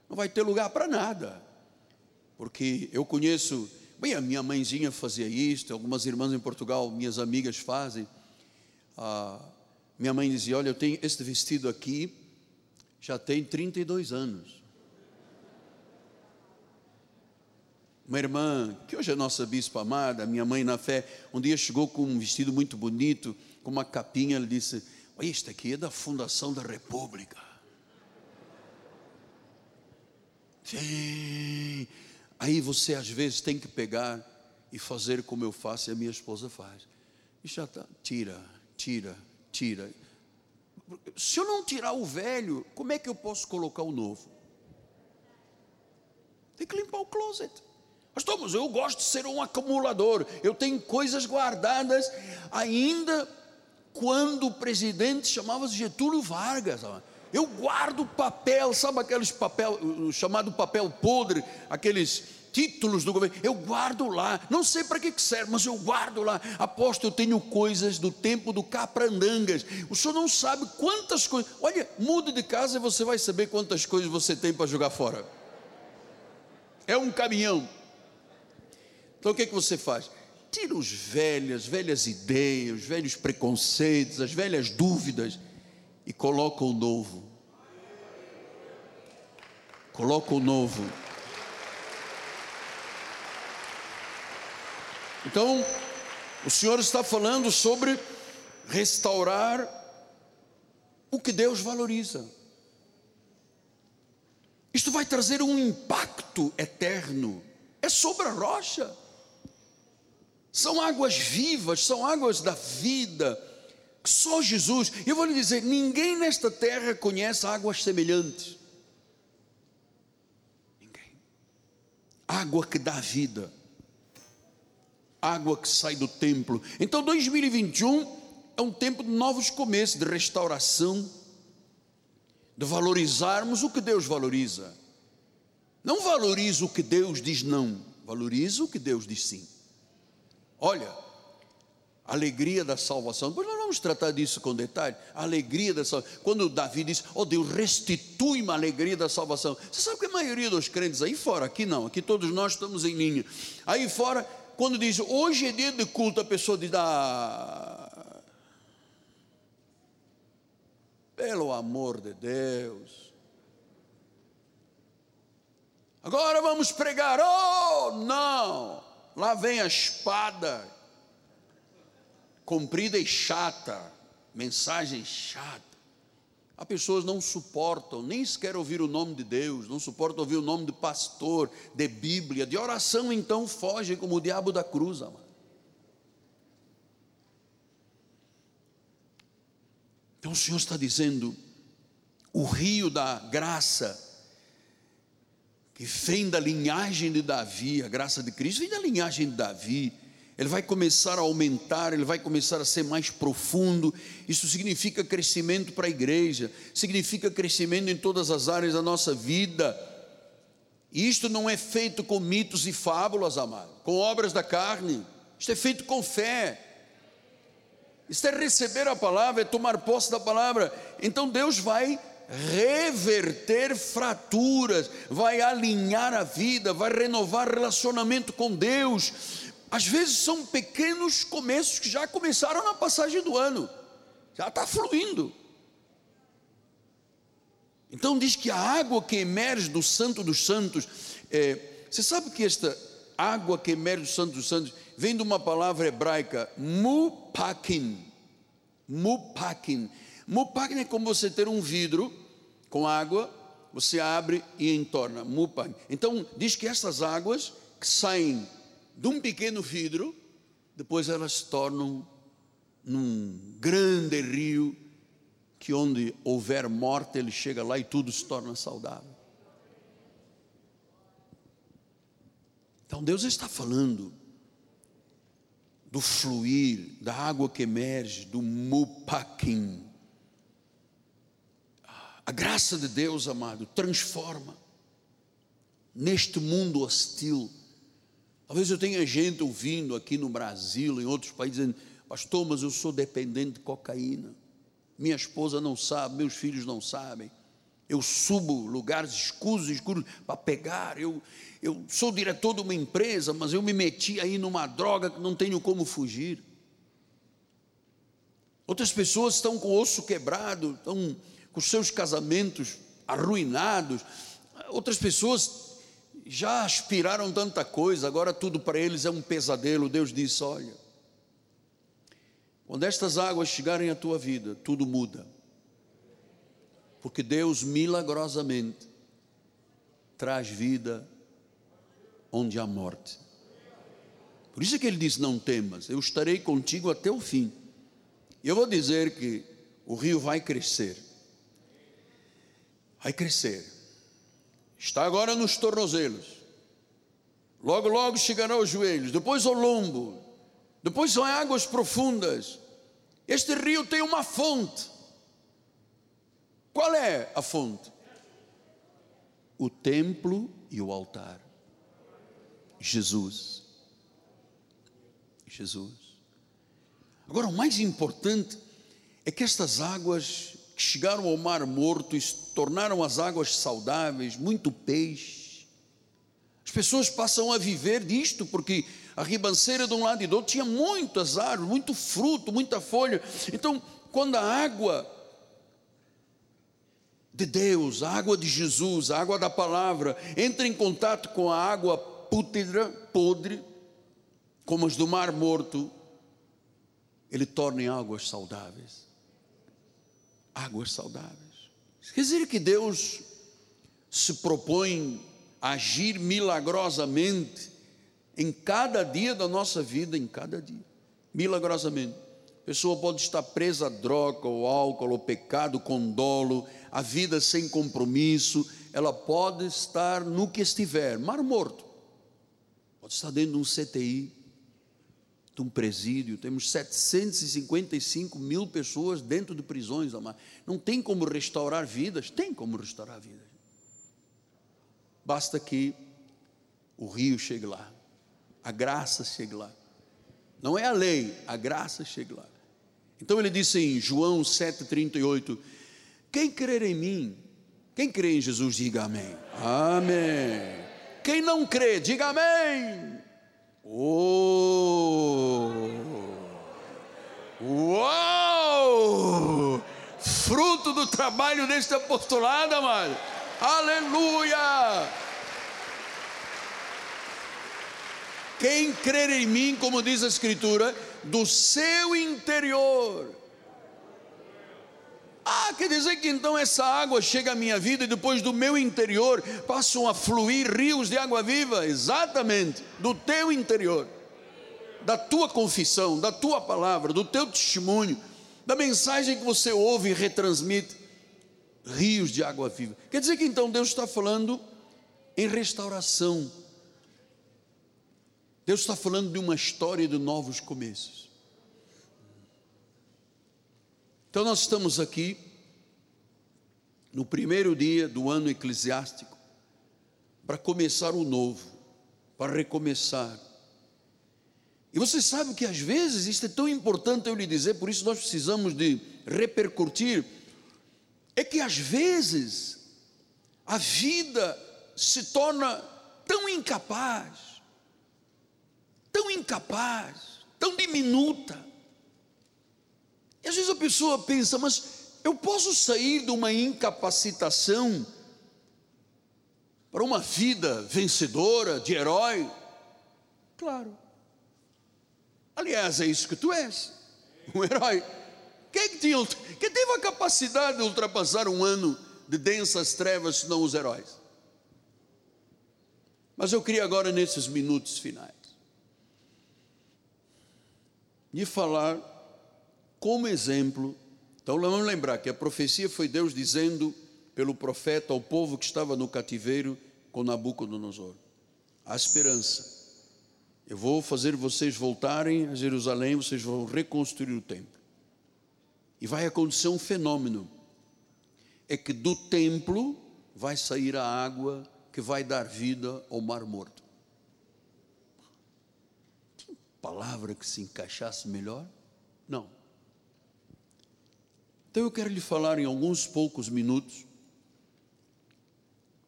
não vai ter lugar para nada. Porque eu conheço, bem, a minha mãezinha fazia isto, algumas irmãs em Portugal, minhas amigas fazem. Ah, minha mãe dizia: Olha, eu tenho este vestido aqui, já tem 32 anos. Uma irmã, que hoje é nossa bispa amada, minha mãe na fé, um dia chegou com um vestido muito bonito, com uma capinha, ela disse: Isto aqui é da Fundação da República. Sim. Aí você às vezes tem que pegar e fazer como eu faço e a minha esposa faz. E já está, tira, tira, tira. Se eu não tirar o velho, como é que eu posso colocar o novo? Tem que limpar o closet. Mas eu gosto de ser um acumulador. Eu tenho coisas guardadas ainda quando o presidente chamava-se Getúlio Vargas. Eu guardo papel, sabe aqueles papel, chamado papel podre, aqueles títulos do governo, eu guardo lá, não sei para que serve, mas eu guardo lá. Aposto, eu tenho coisas do tempo do Caprandangas. O senhor não sabe quantas coisas. Olha, mude de casa e você vai saber quantas coisas você tem para jogar fora. É um caminhão. Então o que, é que você faz? Tira os velhas, velhas ideias, os velhos preconceitos, as velhas dúvidas e coloca o novo. Coloca o novo. Então, o Senhor está falando sobre restaurar o que Deus valoriza. Isto vai trazer um impacto eterno. É sobre a rocha. São águas vivas, são águas da vida. Só Jesus. Eu vou lhe dizer: ninguém nesta terra conhece águas semelhantes. Ninguém. Água que dá vida água que sai do templo. Então 2021 é um tempo de novos começos, de restauração, de valorizarmos o que Deus valoriza. Não valoriza o que Deus diz não, valoriza o que Deus diz sim. Olha, alegria da salvação, nós vamos tratar disso com detalhe. A alegria da salvação. Quando Davi diz, oh Deus, restitui-me a alegria da salvação. Você sabe que a maioria dos crentes aí fora, aqui não, aqui todos nós estamos em linha. Aí fora quando diz hoje é dia de culto, a pessoa diz: ah, pelo amor de Deus. Agora vamos pregar. Oh, não! Lá vem a espada, comprida e chata, mensagem chata. Há pessoas não suportam nem sequer ouvir o nome de Deus, não suportam ouvir o nome de pastor, de Bíblia, de oração, então fogem como o diabo da cruz, amado. Então o Senhor está dizendo: o rio da graça, que vem da linhagem de Davi, a graça de Cristo vem da linhagem de Davi, ele vai começar a aumentar, ele vai começar a ser mais profundo. Isso significa crescimento para a igreja, significa crescimento em todas as áreas da nossa vida. E isto não é feito com mitos e fábulas, amado, com obras da carne. Isto é feito com fé. Isto é receber a palavra, é tomar posse da palavra. Então Deus vai reverter fraturas, vai alinhar a vida, vai renovar relacionamento com Deus, às vezes são pequenos começos que já começaram na passagem do ano, já está fluindo. Então diz que a água que emerge do Santo dos Santos, é, você sabe que esta água que emerge do Santo dos Santos vem de uma palavra hebraica, mupakin. Mupakin. Mupakin é como você ter um vidro com água, você abre e entorna. Mupakin. Então diz que essas águas que saem de um pequeno vidro, depois elas se tornam num grande rio que onde houver morte ele chega lá e tudo se torna saudável. Então Deus está falando do fluir, da água que emerge, do mupaquim. A graça de Deus, amado, transforma neste mundo hostil Talvez eu tenha gente ouvindo aqui no Brasil, em outros países, dizendo: Pastor, mas eu sou dependente de cocaína. Minha esposa não sabe, meus filhos não sabem. Eu subo lugares escuros, escuros para pegar. Eu, eu sou diretor de uma empresa, mas eu me meti aí numa droga que não tenho como fugir. Outras pessoas estão com o osso quebrado, estão com seus casamentos arruinados. Outras pessoas já aspiraram tanta coisa, agora tudo para eles é um pesadelo. Deus disse: Olha, quando estas águas chegarem à tua vida, tudo muda. Porque Deus milagrosamente traz vida onde há morte. Por isso é que ele diz: Não temas, eu estarei contigo até o fim. E eu vou dizer que o rio vai crescer. Vai crescer. Está agora nos tornozelos. Logo, logo chegará aos joelhos, depois ao lombo, depois são águas profundas. Este rio tem uma fonte. Qual é a fonte? O templo e o altar. Jesus. Jesus. Agora, o mais importante é que estas águas que chegaram ao Mar Morto tornaram as águas saudáveis, muito peixe. As pessoas passam a viver disto, porque a ribanceira de um lado e do outro tinha muitas árvores, muito fruto, muita folha. Então, quando a água de Deus, a água de Jesus, a água da palavra, entra em contato com a água pútrida, podre, como as do Mar Morto, ele torna em águas saudáveis. Águas saudáveis. Quer dizer que Deus se propõe a agir milagrosamente em cada dia da nossa vida, em cada dia. Milagrosamente. A pessoa pode estar presa a droga, ou álcool, ou pecado com dolo, a vida sem compromisso, ela pode estar no que estiver, mar morto. Pode estar dentro de um CTI, de um presídio, temos 755 mil pessoas dentro de prisões, não tem como restaurar vidas? Tem como restaurar vidas. Basta que o rio chegue lá, a graça chegue lá. Não é a lei, a graça chegue lá. Então ele disse em João 7,38: Quem crer em mim, quem crê em Jesus, diga amém. Amém. Quem não crê, diga amém. Oh! Uau! Fruto do trabalho deste apostolado, amado. Aleluia! Quem crer em mim, como diz a Escritura, do seu interior. Ah, quer dizer que então essa água chega à minha vida e depois do meu interior passam a fluir rios de água viva? Exatamente, do teu interior, da tua confissão, da tua palavra, do teu testemunho, da mensagem que você ouve e retransmite rios de água viva. Quer dizer que então Deus está falando em restauração. Deus está falando de uma história de novos começos. Então, nós estamos aqui no primeiro dia do ano eclesiástico para começar o novo, para recomeçar. E você sabe que às vezes isso é tão importante eu lhe dizer, por isso nós precisamos de repercutir, é que às vezes a vida se torna tão incapaz, tão incapaz, tão diminuta, e às vezes a pessoa pensa, mas eu posso sair de uma incapacitação para uma vida vencedora, de herói? Claro. Aliás, é isso que tu és, um herói. Quem, é que tinha, quem teve a capacidade de ultrapassar um ano de densas trevas, senão os heróis? Mas eu queria agora, nesses minutos finais, de falar como exemplo. Então vamos lembrar que a profecia foi Deus dizendo pelo profeta ao povo que estava no cativeiro com Nabucodonosor: a esperança. Eu vou fazer vocês voltarem a Jerusalém, vocês vão reconstruir o templo. E vai acontecer um fenômeno: é que do templo vai sair a água que vai dar vida ao mar morto. Que palavra que se encaixasse melhor? Não. Então eu quero lhe falar em alguns poucos minutos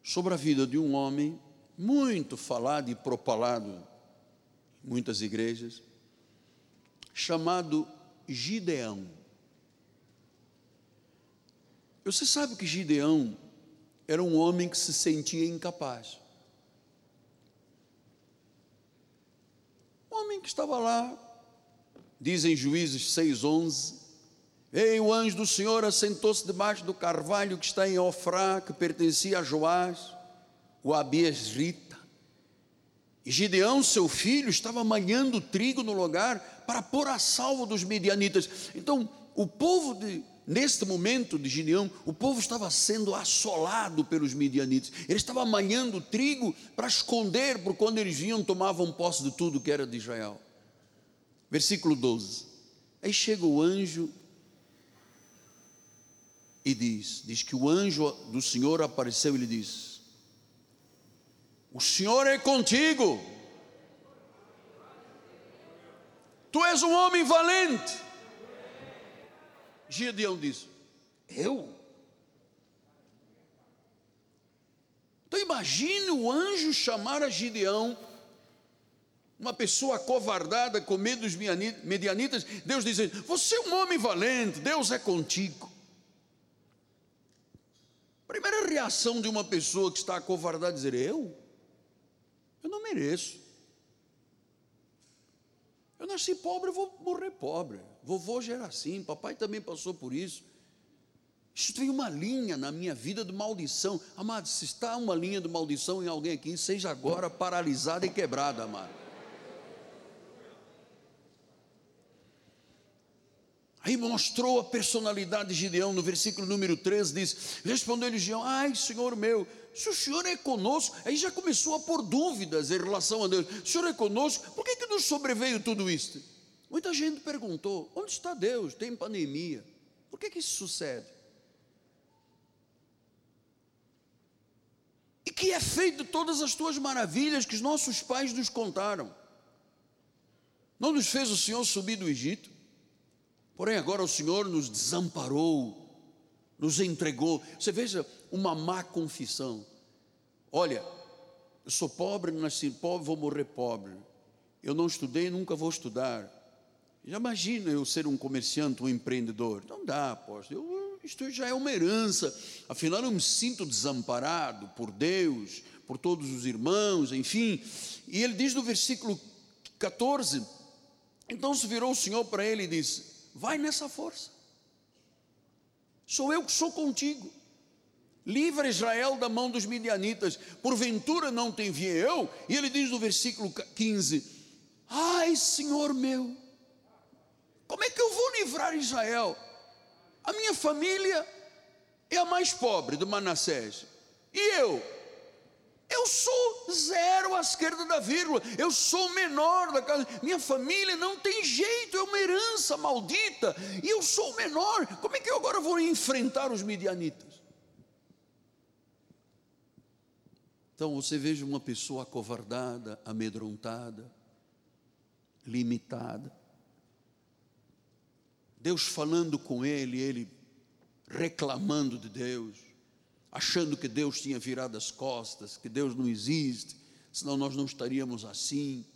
sobre a vida de um homem muito falado e propalado em muitas igrejas, chamado Gideão. Você sabe que Gideão era um homem que se sentia incapaz. Um homem que estava lá, dizem Juízes 6:11, veio o anjo do Senhor, assentou-se debaixo do carvalho que está em Ofrá, que pertencia a Joás, o Abias Rita. E Gideão, seu filho, estava malhando trigo no lugar para pôr a salvo dos medianitas. Então, o povo de Neste momento de Gideão, o povo estava sendo assolado pelos midianitas. Ele estava manhando trigo para esconder, por quando eles vinham, tomavam posse de tudo que era de Israel. Versículo 12. Aí chega o anjo e diz: diz que o anjo do Senhor apareceu e lhe disse: O Senhor é contigo. Tu és um homem valente. Gideão disse: Eu? Então imagine o anjo chamar a Gideão, uma pessoa covardada, com medo dos medianitas, Deus dizendo: Você é um homem valente, Deus é contigo. Primeira reação de uma pessoa que está acovardada é dizer: Eu? Eu não mereço. Eu nasci pobre, eu vou morrer pobre. Vovô já era assim, papai também passou por isso. Isso tem uma linha na minha vida de maldição. Amado, se está uma linha de maldição em alguém aqui, seja agora paralisada e quebrada, amado. Aí mostrou a personalidade de Gideão, no versículo número 13, diz: Respondeu-lhe Gideão: Ai, Senhor meu, se o Senhor é conosco, aí já começou a pôr dúvidas em relação a Deus: O Senhor é conosco, por que, que nos sobreveio tudo isto? Muita gente perguntou: onde está Deus? Tem pandemia. Por que, que isso sucede? E que é feito todas as tuas maravilhas que os nossos pais nos contaram? Não nos fez o Senhor subir do Egito? Porém, agora o Senhor nos desamparou, nos entregou. Você veja uma má confissão. Olha, eu sou pobre, nasci pobre, vou morrer pobre. Eu não estudei, nunca vou estudar. Já imagina eu ser um comerciante, um empreendedor. Não dá, apóstolo. Eu, isto já é uma herança. Afinal, eu me sinto desamparado por Deus, por todos os irmãos, enfim. E ele diz no versículo 14: Então se virou o Senhor para ele e disse: Vai nessa força. Sou eu que sou contigo. Livra Israel da mão dos midianitas. Porventura não te enviei eu? E ele diz no versículo 15: Ai, Senhor meu como é que eu vou livrar Israel? A minha família é a mais pobre de Manassés. E eu? Eu sou zero à esquerda da vírgula. Eu sou o menor da casa. Minha família não tem jeito, é uma herança maldita. E eu sou menor. Como é que eu agora vou enfrentar os midianitas? Então você veja uma pessoa acovardada, amedrontada, limitada Deus falando com ele, ele reclamando de Deus, achando que Deus tinha virado as costas, que Deus não existe, senão nós não estaríamos assim.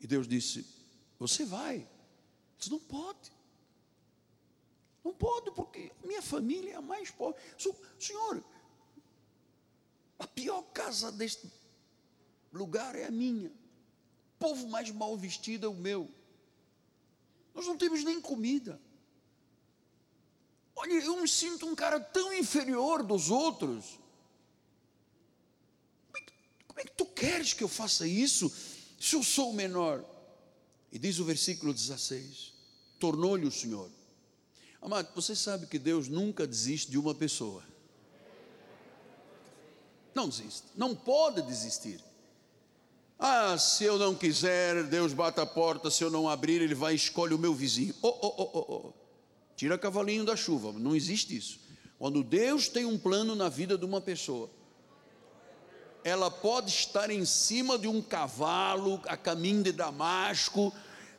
E Deus disse: Você vai. Você não pode. Não pode, porque minha família é a mais pobre. Senhor, a pior casa deste lugar é a minha. O povo mais mal vestido é o meu. Nós não temos nem comida. Olha, eu me sinto um cara tão inferior dos outros. Como é, que, como é que tu queres que eu faça isso se eu sou o menor? E diz o versículo 16: Tornou-lhe o Senhor. Amado, você sabe que Deus nunca desiste de uma pessoa. Não desiste, não pode desistir. Ah, se eu não quiser, Deus bate a porta, se eu não abrir, Ele vai e escolhe o meu vizinho. Oh, oh, oh, oh, oh. Tira cavalinho da chuva, não existe isso. Quando Deus tem um plano na vida de uma pessoa, ela pode estar em cima de um cavalo a caminho de Damasco,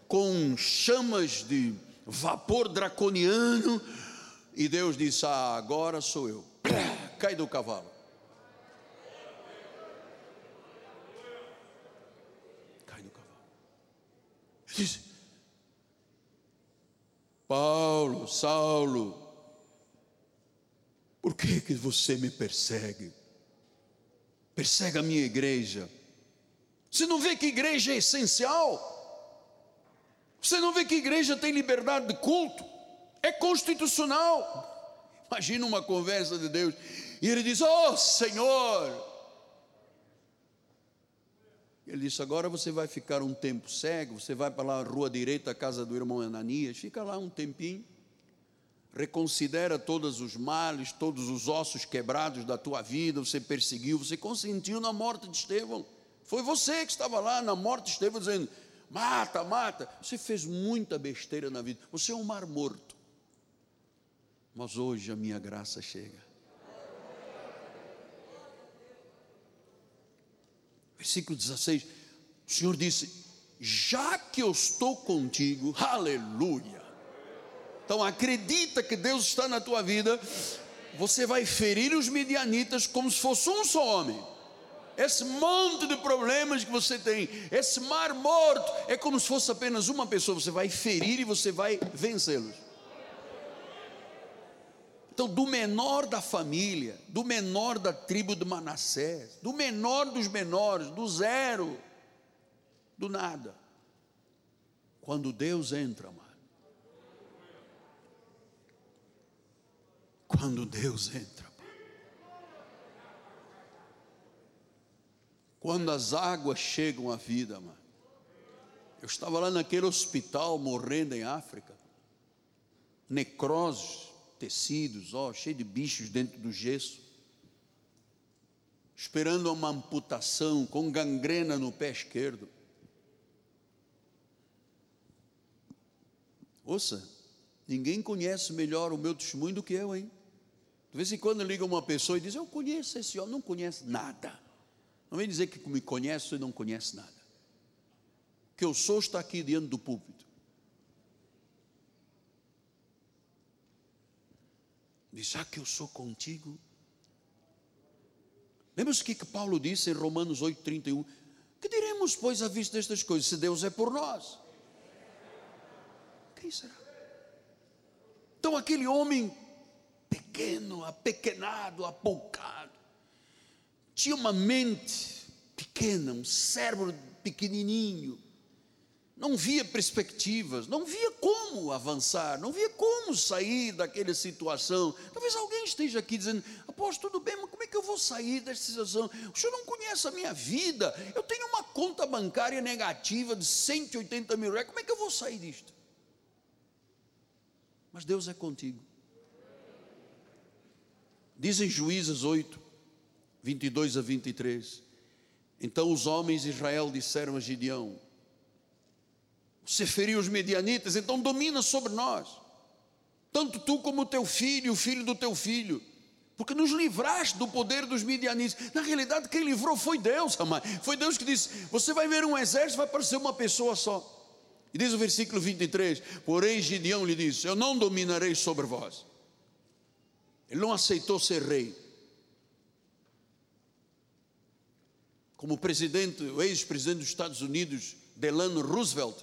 com chamas de vapor draconiano, e Deus diz: Ah, agora sou eu. Cai do cavalo. Diz, Paulo, Saulo, por que, que você me persegue? Persegue a minha igreja. Você não vê que igreja é essencial? Você não vê que igreja tem liberdade de culto? É constitucional. Imagina uma conversa de Deus e ele diz: Oh Senhor. Ele disse: Agora você vai ficar um tempo cego. Você vai para lá, rua direita, casa do irmão Ananias. Fica lá um tempinho. Reconsidera todos os males, todos os ossos quebrados da tua vida. Você perseguiu, você consentiu na morte de Estevão. Foi você que estava lá na morte de Estevão dizendo: Mata, mata. Você fez muita besteira na vida. Você é um mar morto. Mas hoje a minha graça chega. Versículo 16. O Senhor disse: Já que eu estou contigo, aleluia. Então acredita que Deus está na tua vida. Você vai ferir os medianitas como se fosse um só homem esse monte de problemas que você tem, esse mar morto, é como se fosse apenas uma pessoa, você vai ferir e você vai vencê-los. Então, do menor da família, do menor da tribo de Manassés, do menor dos menores, do zero, do nada. Quando Deus entra, mano. Quando Deus entra. Quando as águas chegam à vida, mano. Eu estava lá naquele hospital morrendo em África. Necroses, tecidos, ó, cheio de bichos dentro do gesso. Esperando uma amputação com gangrena no pé esquerdo. Ouça, ninguém conhece melhor o meu testemunho do que eu, hein? De vez em quando liga uma pessoa e diz: Eu conheço esse homem, não conhece nada. Não vem dizer que me conhece e não conhece nada. Que eu sou está aqui diante do púlpito. Diz, já que eu sou contigo. Lembra-se o que, Paulo disse em Romanos 8,31? Que diremos, pois, à vista destas coisas, se Deus é por nós? Quem será? Então, aquele homem pequeno, apequenado, apoucado, tinha uma mente pequena, um cérebro pequenininho, não via perspectivas, não via como avançar, não via como sair daquela situação. Talvez alguém esteja aqui dizendo: Apóstolo, tudo bem, mas como é que eu vou sair dessa situação? O senhor não conhece a minha vida, eu tenho uma conta bancária negativa de 180 mil reais, como é que eu vou sair disto? Mas Deus é contigo. Dizem Juízes 8, 22 a 23. Então os homens de Israel disseram a Gideão: Você feriu os medianitas, então domina sobre nós, tanto tu como o teu filho o filho do teu filho, porque nos livraste do poder dos medianitas. Na realidade, quem livrou foi Deus, amado. Foi Deus que disse: Você vai ver um exército, vai parecer uma pessoa só. E diz o versículo 23: Porém, Gideão lhe disse: Eu não dominarei sobre vós. Ele não aceitou ser rei. como presidente, o ex-presidente dos Estados Unidos, Delano Roosevelt,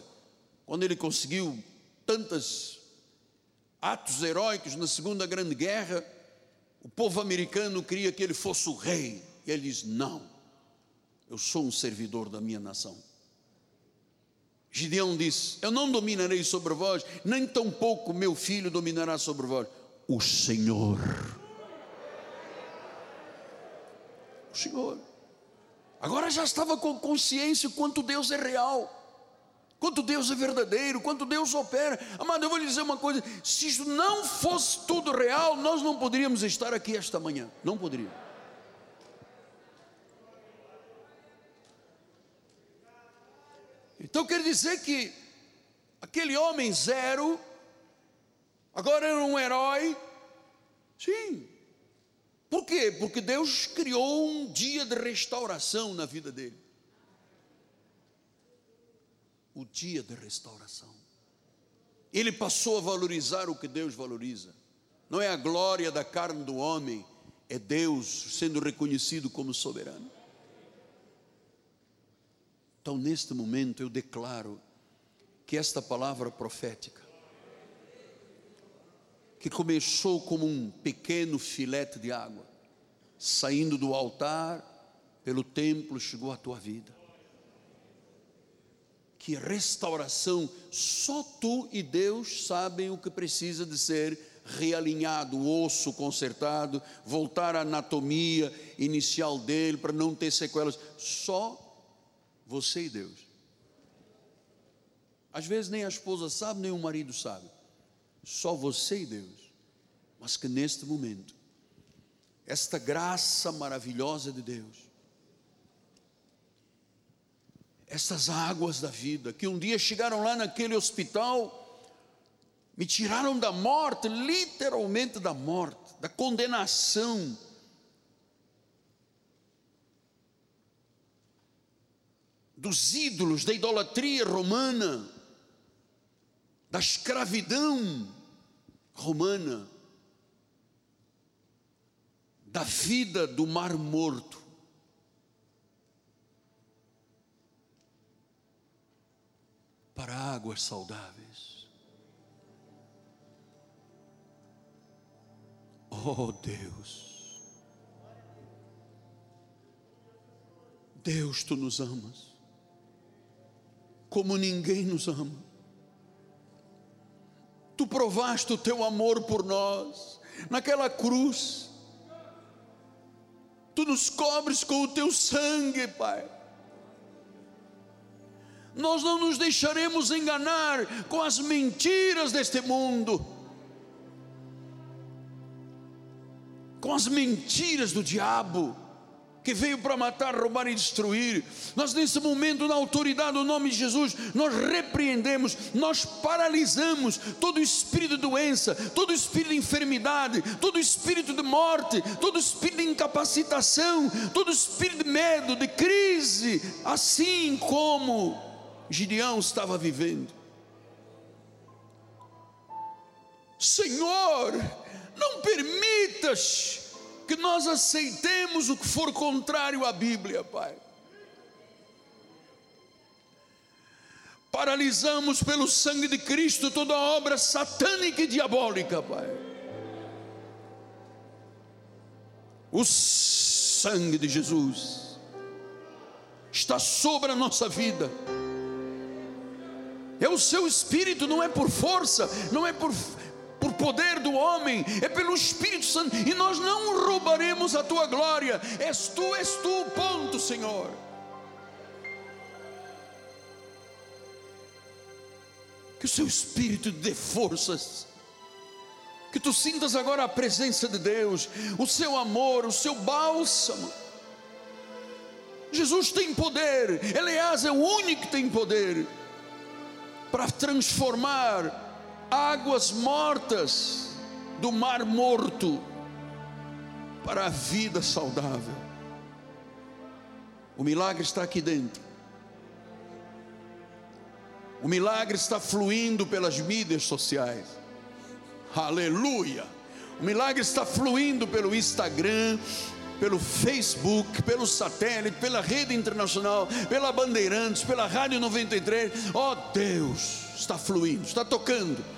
quando ele conseguiu tantos atos heróicos na Segunda Grande Guerra, o povo americano queria que ele fosse o rei. E ele diz: Não, eu sou um servidor da minha nação. Gideão disse: Eu não dominarei sobre vós, nem tampouco meu filho dominará sobre vós. O Senhor. O Senhor. Agora já estava com consciência quanto Deus é real, quanto Deus é verdadeiro, quanto Deus opera. Amado, eu vou lhe dizer uma coisa: se isso não fosse tudo real, nós não poderíamos estar aqui esta manhã. Não poderíamos. Então quer dizer que aquele homem zero, agora era um herói, sim, por quê? Porque Deus criou um dia de restauração na vida dele. O dia de restauração. Ele passou a valorizar o que Deus valoriza. Não é a glória da carne do homem, é Deus sendo reconhecido como soberano. Então, neste momento, eu declaro que esta palavra profética, que começou como um pequeno filete de água, saindo do altar, pelo templo, chegou à tua vida. Que restauração, só tu e Deus sabem o que precisa de ser realinhado, o osso consertado, voltar à anatomia inicial dele para não ter sequelas. Só você e Deus. Às vezes nem a esposa sabe, nem o marido sabe. Só você e Deus. Mas que neste momento, esta graça maravilhosa de Deus, essas águas da vida, que um dia chegaram lá naquele hospital, me tiraram da morte, literalmente da morte, da condenação. Dos ídolos, da idolatria romana, da escravidão romana, da vida do mar morto. Para águas saudáveis. Oh Deus, Deus, tu nos amas, como ninguém nos ama. Tu provaste o teu amor por nós naquela cruz. Tu nos cobres com o teu sangue, Pai. Nós não nos deixaremos enganar com as mentiras deste mundo, com as mentiras do diabo que veio para matar, roubar e destruir. Nós, nesse momento, na autoridade do nome de Jesus, nós repreendemos, nós paralisamos todo espírito de doença, todo espírito de enfermidade, todo espírito de morte, todo espírito de incapacitação, todo espírito de medo, de crise, assim como Gideão estava vivendo. Senhor, não permitas que nós aceitemos o que for contrário à Bíblia, Pai. Paralisamos pelo sangue de Cristo toda obra satânica e diabólica, Pai. O sangue de Jesus está sobre a nossa vida. É o seu espírito, não é por força, não é por por poder do homem, é pelo Espírito Santo, e nós não roubaremos a tua glória, és tu, és tu, ponto, Senhor. Que o seu Espírito dê forças, que tu sintas agora a presença de Deus, o seu amor, o seu bálsamo. Jesus tem poder, Eleaz é o único que tem poder para transformar águas mortas do mar morto para a vida saudável. O milagre está aqui dentro. O milagre está fluindo pelas mídias sociais. Aleluia! O milagre está fluindo pelo Instagram, pelo Facebook, pelo satélite, pela rede internacional, pela Bandeirantes, pela Rádio 93. Ó oh, Deus, está fluindo, está tocando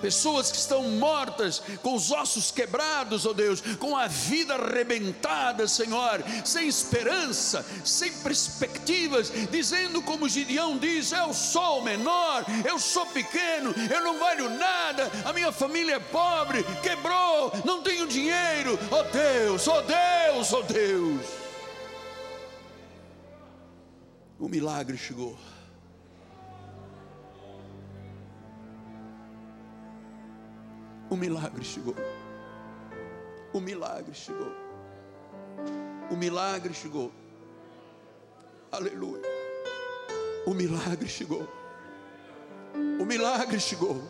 pessoas que estão mortas, com os ossos quebrados, ó oh Deus, com a vida arrebentada, Senhor, sem esperança, sem perspectivas, dizendo como Gideão diz: Eu sou menor, eu sou pequeno, eu não valho nada, a minha família é pobre, quebrou, não tenho dinheiro, ó oh Deus, ó oh Deus, ó Deus. O milagre chegou. O milagre chegou. O milagre chegou. O milagre chegou. Aleluia. O milagre chegou. O milagre chegou.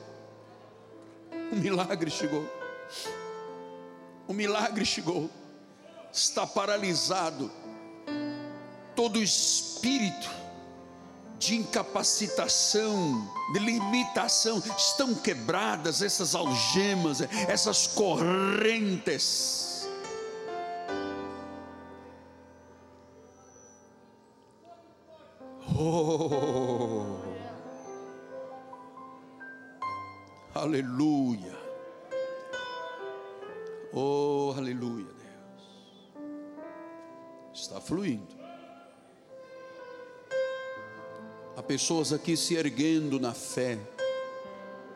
O milagre chegou. O milagre chegou. Está paralisado todo espírito de incapacitação, de limitação, estão quebradas essas algemas, essas correntes. Oh, aleluia, oh, aleluia, Deus, está fluindo pessoas aqui se erguendo na fé,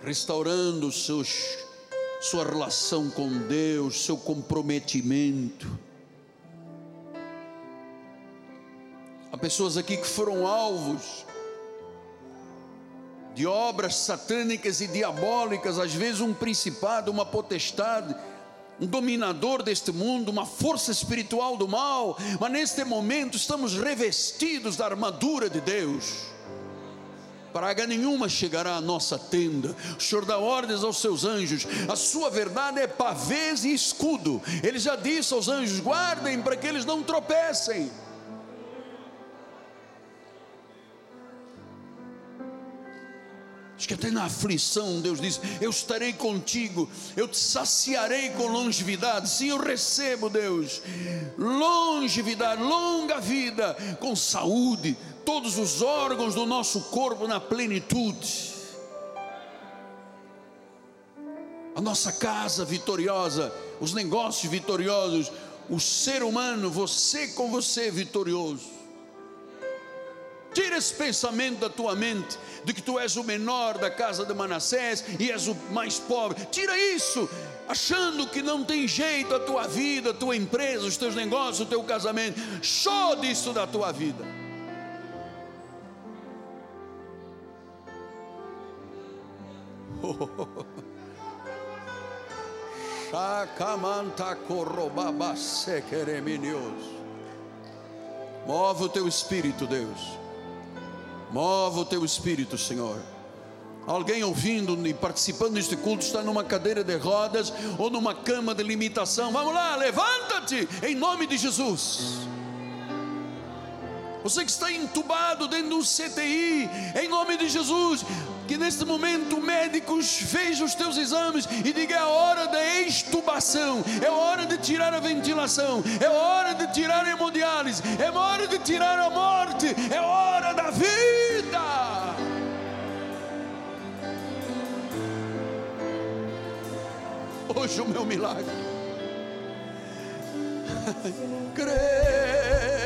restaurando seus, sua relação com Deus, seu comprometimento. Há pessoas aqui que foram alvos de obras satânicas e diabólicas, às vezes um principado, uma potestade, um dominador deste mundo, uma força espiritual do mal, mas neste momento estamos revestidos da armadura de Deus. Praga nenhuma chegará à nossa tenda. O Senhor dá ordens aos seus anjos. A sua verdade é pavês e escudo. Ele já disse aos anjos: guardem para que eles não tropecem. Acho que até na aflição Deus diz: Eu estarei contigo, eu te saciarei com longevidade. Sim, eu recebo, Deus, longevidade, longa vida, com saúde, todos os órgãos do nosso corpo na plenitude. A nossa casa vitoriosa, os negócios vitoriosos, o ser humano, você com você vitorioso. Tira esse pensamento da tua mente de que tu és o menor da casa de Manassés e és o mais pobre. Tira isso, achando que não tem jeito a tua vida, a tua empresa, os teus negócios, o teu casamento. Show disso da tua vida. Move o teu espírito, Deus. Mova o teu espírito, Senhor. Alguém ouvindo e participando deste culto está numa cadeira de rodas ou numa cama de limitação. Vamos lá, levanta-te em nome de Jesus. Você que está entubado dentro de um CTI, em nome de Jesus, que neste momento médicos vejam os teus exames e diga é hora da extubação, é hora de tirar a ventilação, é hora de tirar a hemodiálise, é hora de tirar a morte, é hora da vida. Hoje o meu milagre. Crê.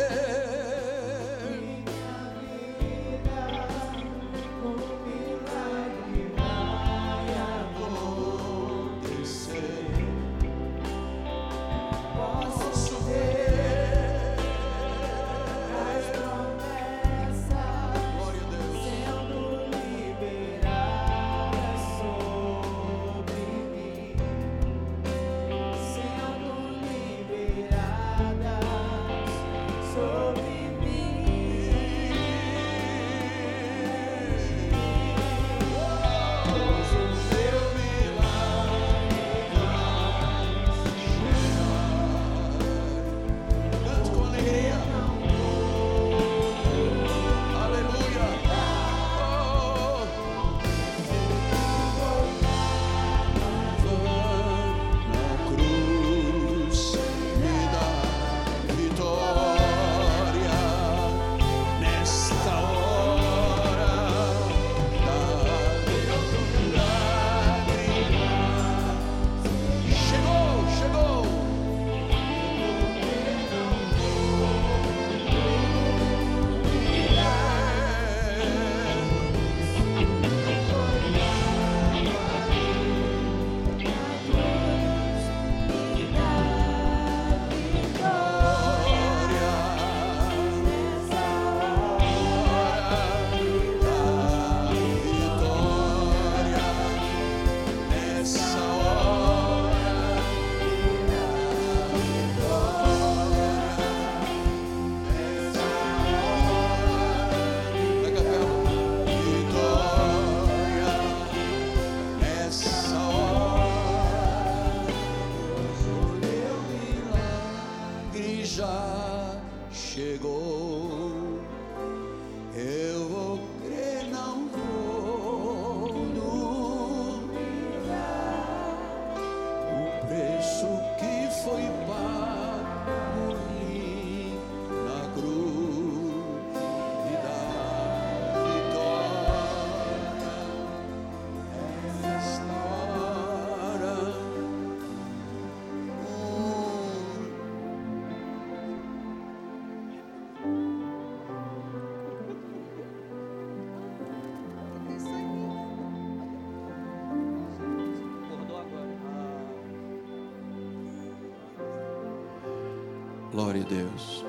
Glória a Deus.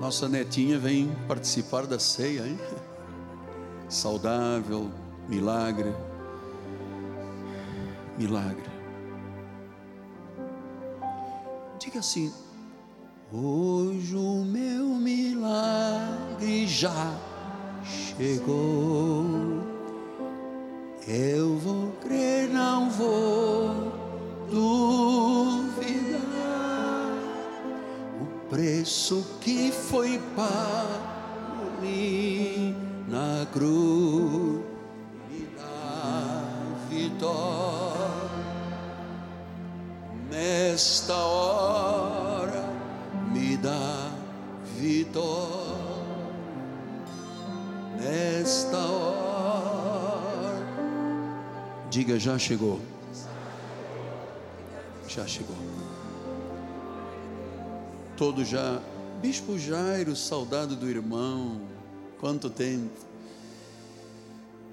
Nossa netinha vem participar da ceia, hein? Saudável, milagre. Milagre. Diga assim: Hoje o meu milagre já chegou. Pago na cruz me dá vitória. Nesta hora me dá vitória. Nesta hora, diga já chegou. Já chegou. Todo já, Bispo Jairo, saudade do irmão. Quanto tempo.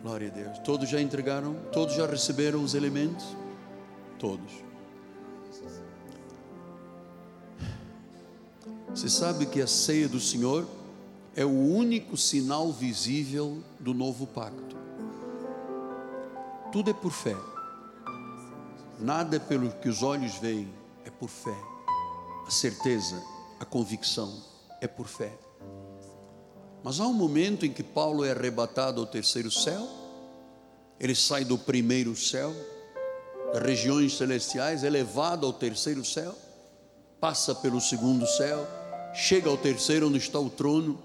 Glória a Deus. Todos já entregaram? Todos já receberam os elementos? Todos. Você sabe que a ceia do Senhor é o único sinal visível do novo pacto. Tudo é por fé. Nada é pelo que os olhos veem, é por fé. A certeza, a convicção é por fé. Mas há um momento em que Paulo é arrebatado ao terceiro céu, ele sai do primeiro céu, das regiões celestiais, é levado ao terceiro céu, passa pelo segundo céu, chega ao terceiro onde está o trono,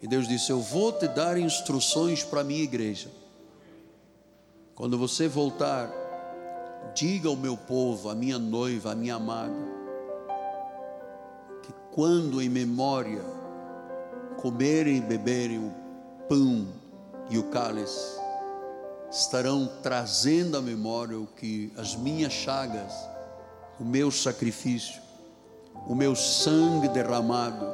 e Deus disse: Eu vou te dar instruções para a minha igreja. Quando você voltar, diga ao meu povo, à minha noiva, à minha amada, quando em memória comerem e beberem o pão e o cálice, estarão trazendo à memória o que as minhas chagas, o meu sacrifício, o meu sangue derramado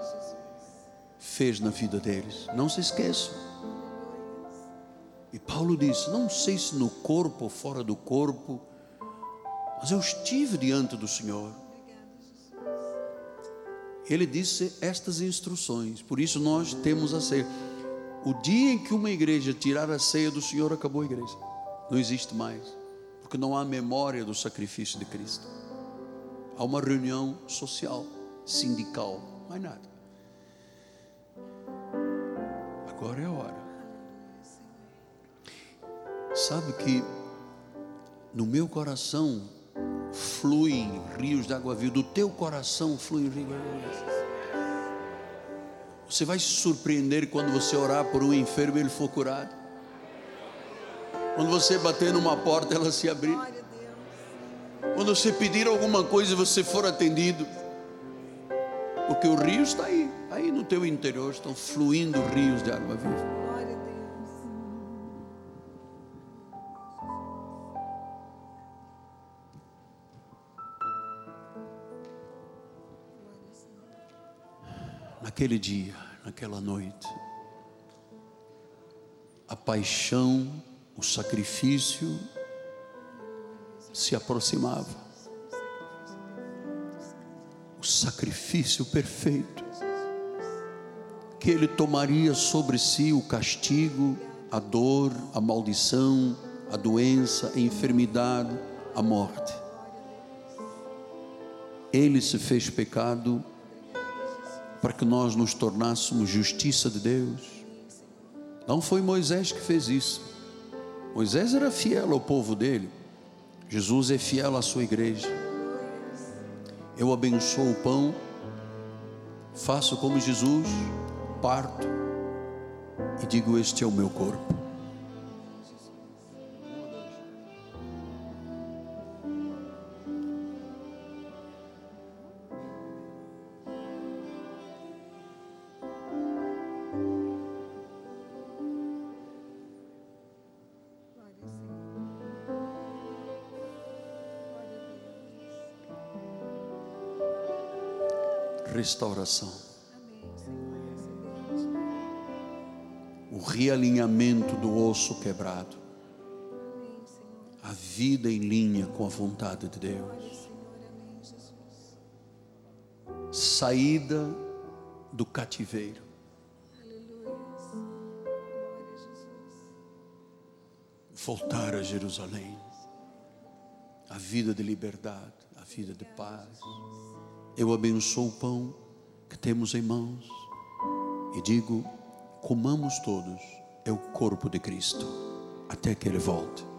fez na vida deles. Não se esqueçam. E Paulo disse: Não sei se no corpo ou fora do corpo, mas eu estive diante do Senhor. Ele disse estas instruções, por isso nós temos a ceia. O dia em que uma igreja tirar a ceia do Senhor, acabou a igreja, não existe mais, porque não há memória do sacrifício de Cristo. Há uma reunião social, sindical, mais nada. Agora é a hora. Sabe que no meu coração fluem rios de água viva, do teu coração fluem rios de água viva. Você vai se surpreender quando você orar por um enfermo e ele for curado. Quando você bater numa porta, ela se abrir. Quando você pedir alguma coisa e você for atendido. Porque o rio está aí, aí no teu interior estão fluindo rios de água viva. Naquele dia, naquela noite, a paixão, o sacrifício se aproximava. O sacrifício perfeito, que ele tomaria sobre si o castigo, a dor, a maldição, a doença, a enfermidade, a morte. Ele se fez pecado para que nós nos tornássemos justiça de Deus. Não foi Moisés que fez isso. Moisés era fiel ao povo dele. Jesus é fiel à sua igreja. Eu abençoo o pão, faço como Jesus, parto e digo: Este é o meu corpo. Restauração. O realinhamento do osso quebrado. A vida em linha com a vontade de Deus. saída do cativeiro. Voltar a Jerusalém, a vida de liberdade, a vida de paz. Eu abençoo o pão que temos em mãos e digo: comamos todos, é o corpo de Cristo, até que Ele volte.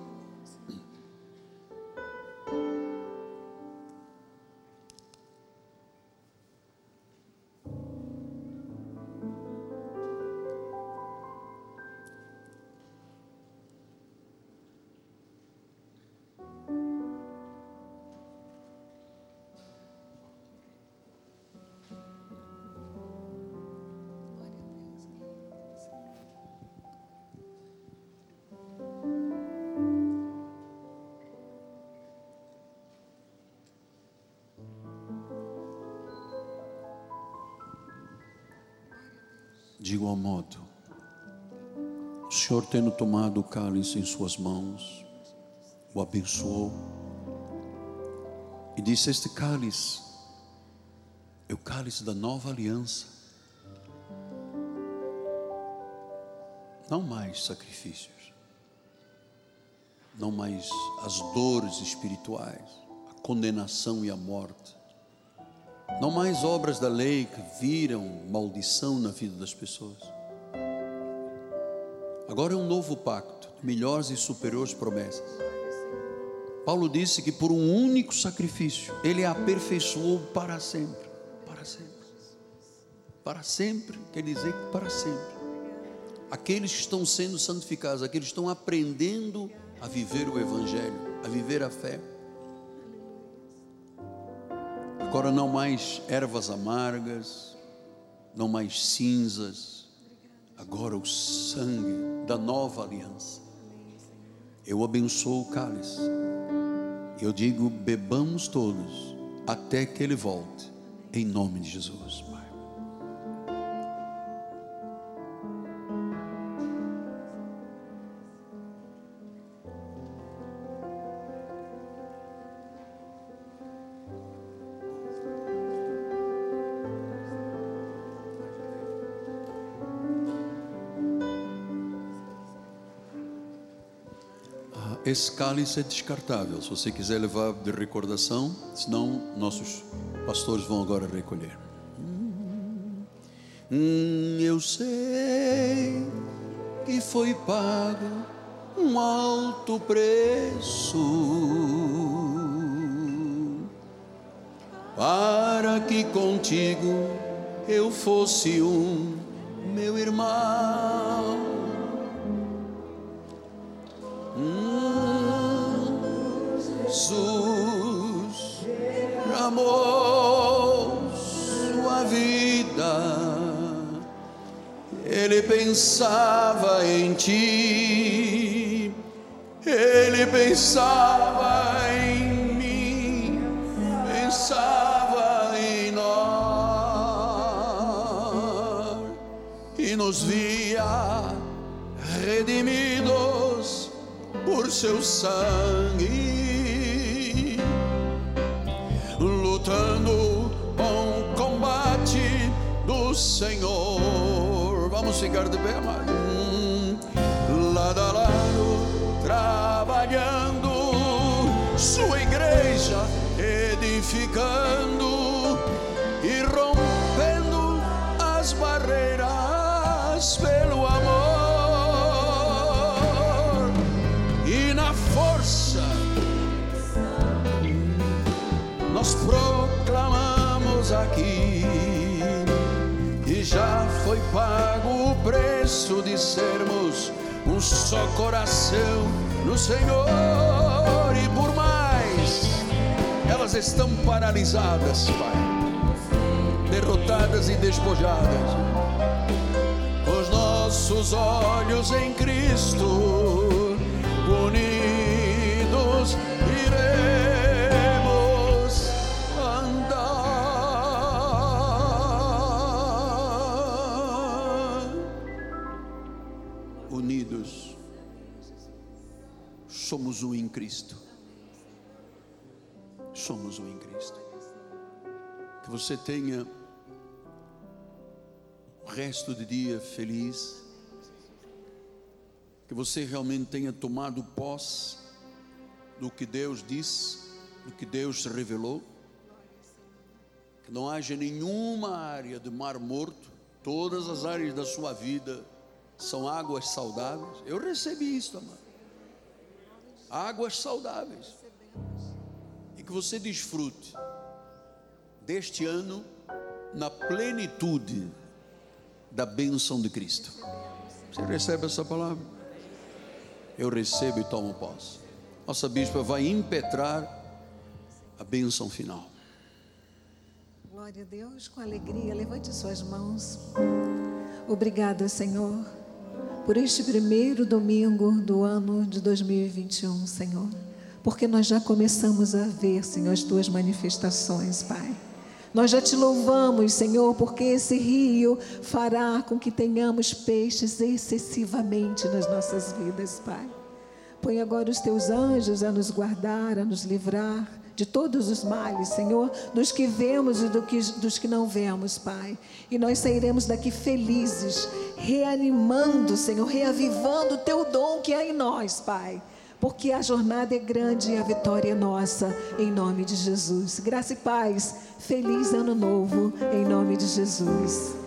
Tendo tomado o cálice em suas mãos, o abençoou e disse: Este cálice é o cálice da nova aliança. Não mais sacrifícios, não mais as dores espirituais, a condenação e a morte não mais obras da lei que viram maldição na vida das pessoas. Agora é um novo pacto, melhores e superiores promessas. Paulo disse que por um único sacrifício ele aperfeiçoou para sempre. Para sempre. Para sempre, quer dizer que para sempre. Aqueles que estão sendo santificados, aqueles que estão aprendendo a viver o Evangelho, a viver a fé Agora não mais ervas amargas, não mais cinzas, agora o sangue da nova aliança. Eu abençoo o cálice. Eu digo: bebamos todos até que ele volte, em nome de Jesus. Esse cálice é descartável. Se você quiser levar de recordação, senão nossos pastores vão agora recolher. Hum, eu sei que foi pago um alto preço para que contigo eu fosse um meu irmão. Jesus amou sua vida, Ele pensava em ti, Ele pensava em mim, pensava em nós. E nos via redimidos por seu sangue Senhor. Vamos ficar de pé. Lado a lado, trabalhando, sua igreja edificando e rompendo as barreiras pelo amor e na força nós foi pago o preço de sermos um só coração no Senhor e por mais elas estão paralisadas, Pai, derrotadas e despojadas. Os nossos olhos em Cristo unidos somos um em Cristo. Somos um em Cristo. Que você tenha o resto do dia feliz. Que você realmente tenha tomado posse do que Deus disse, do que Deus revelou. Que não haja nenhuma área de mar morto, todas as áreas da sua vida são águas saudáveis. Eu recebi isso, amado. Águas saudáveis. E que você desfrute deste ano na plenitude da bênção de Cristo. Você recebe essa palavra? Eu recebo e tomo posse. Nossa bispa vai impetrar a bênção final. Glória a Deus, com alegria, levante suas mãos. Obrigada, Senhor, por este primeiro domingo do ano de 2021, Senhor, porque nós já começamos a ver, Senhor, as tuas manifestações, Pai. Nós já te louvamos, Senhor, porque esse rio fará com que tenhamos peixes excessivamente nas nossas vidas, Pai. Põe agora os teus anjos a nos guardar, a nos livrar de todos os males, Senhor, dos que vemos e do que, dos que não vemos, Pai. E nós sairemos daqui felizes, reanimando, Senhor, reavivando o teu dom que há em nós, Pai. Porque a jornada é grande e a vitória é nossa, em nome de Jesus. Graça e paz, feliz ano novo, em nome de Jesus.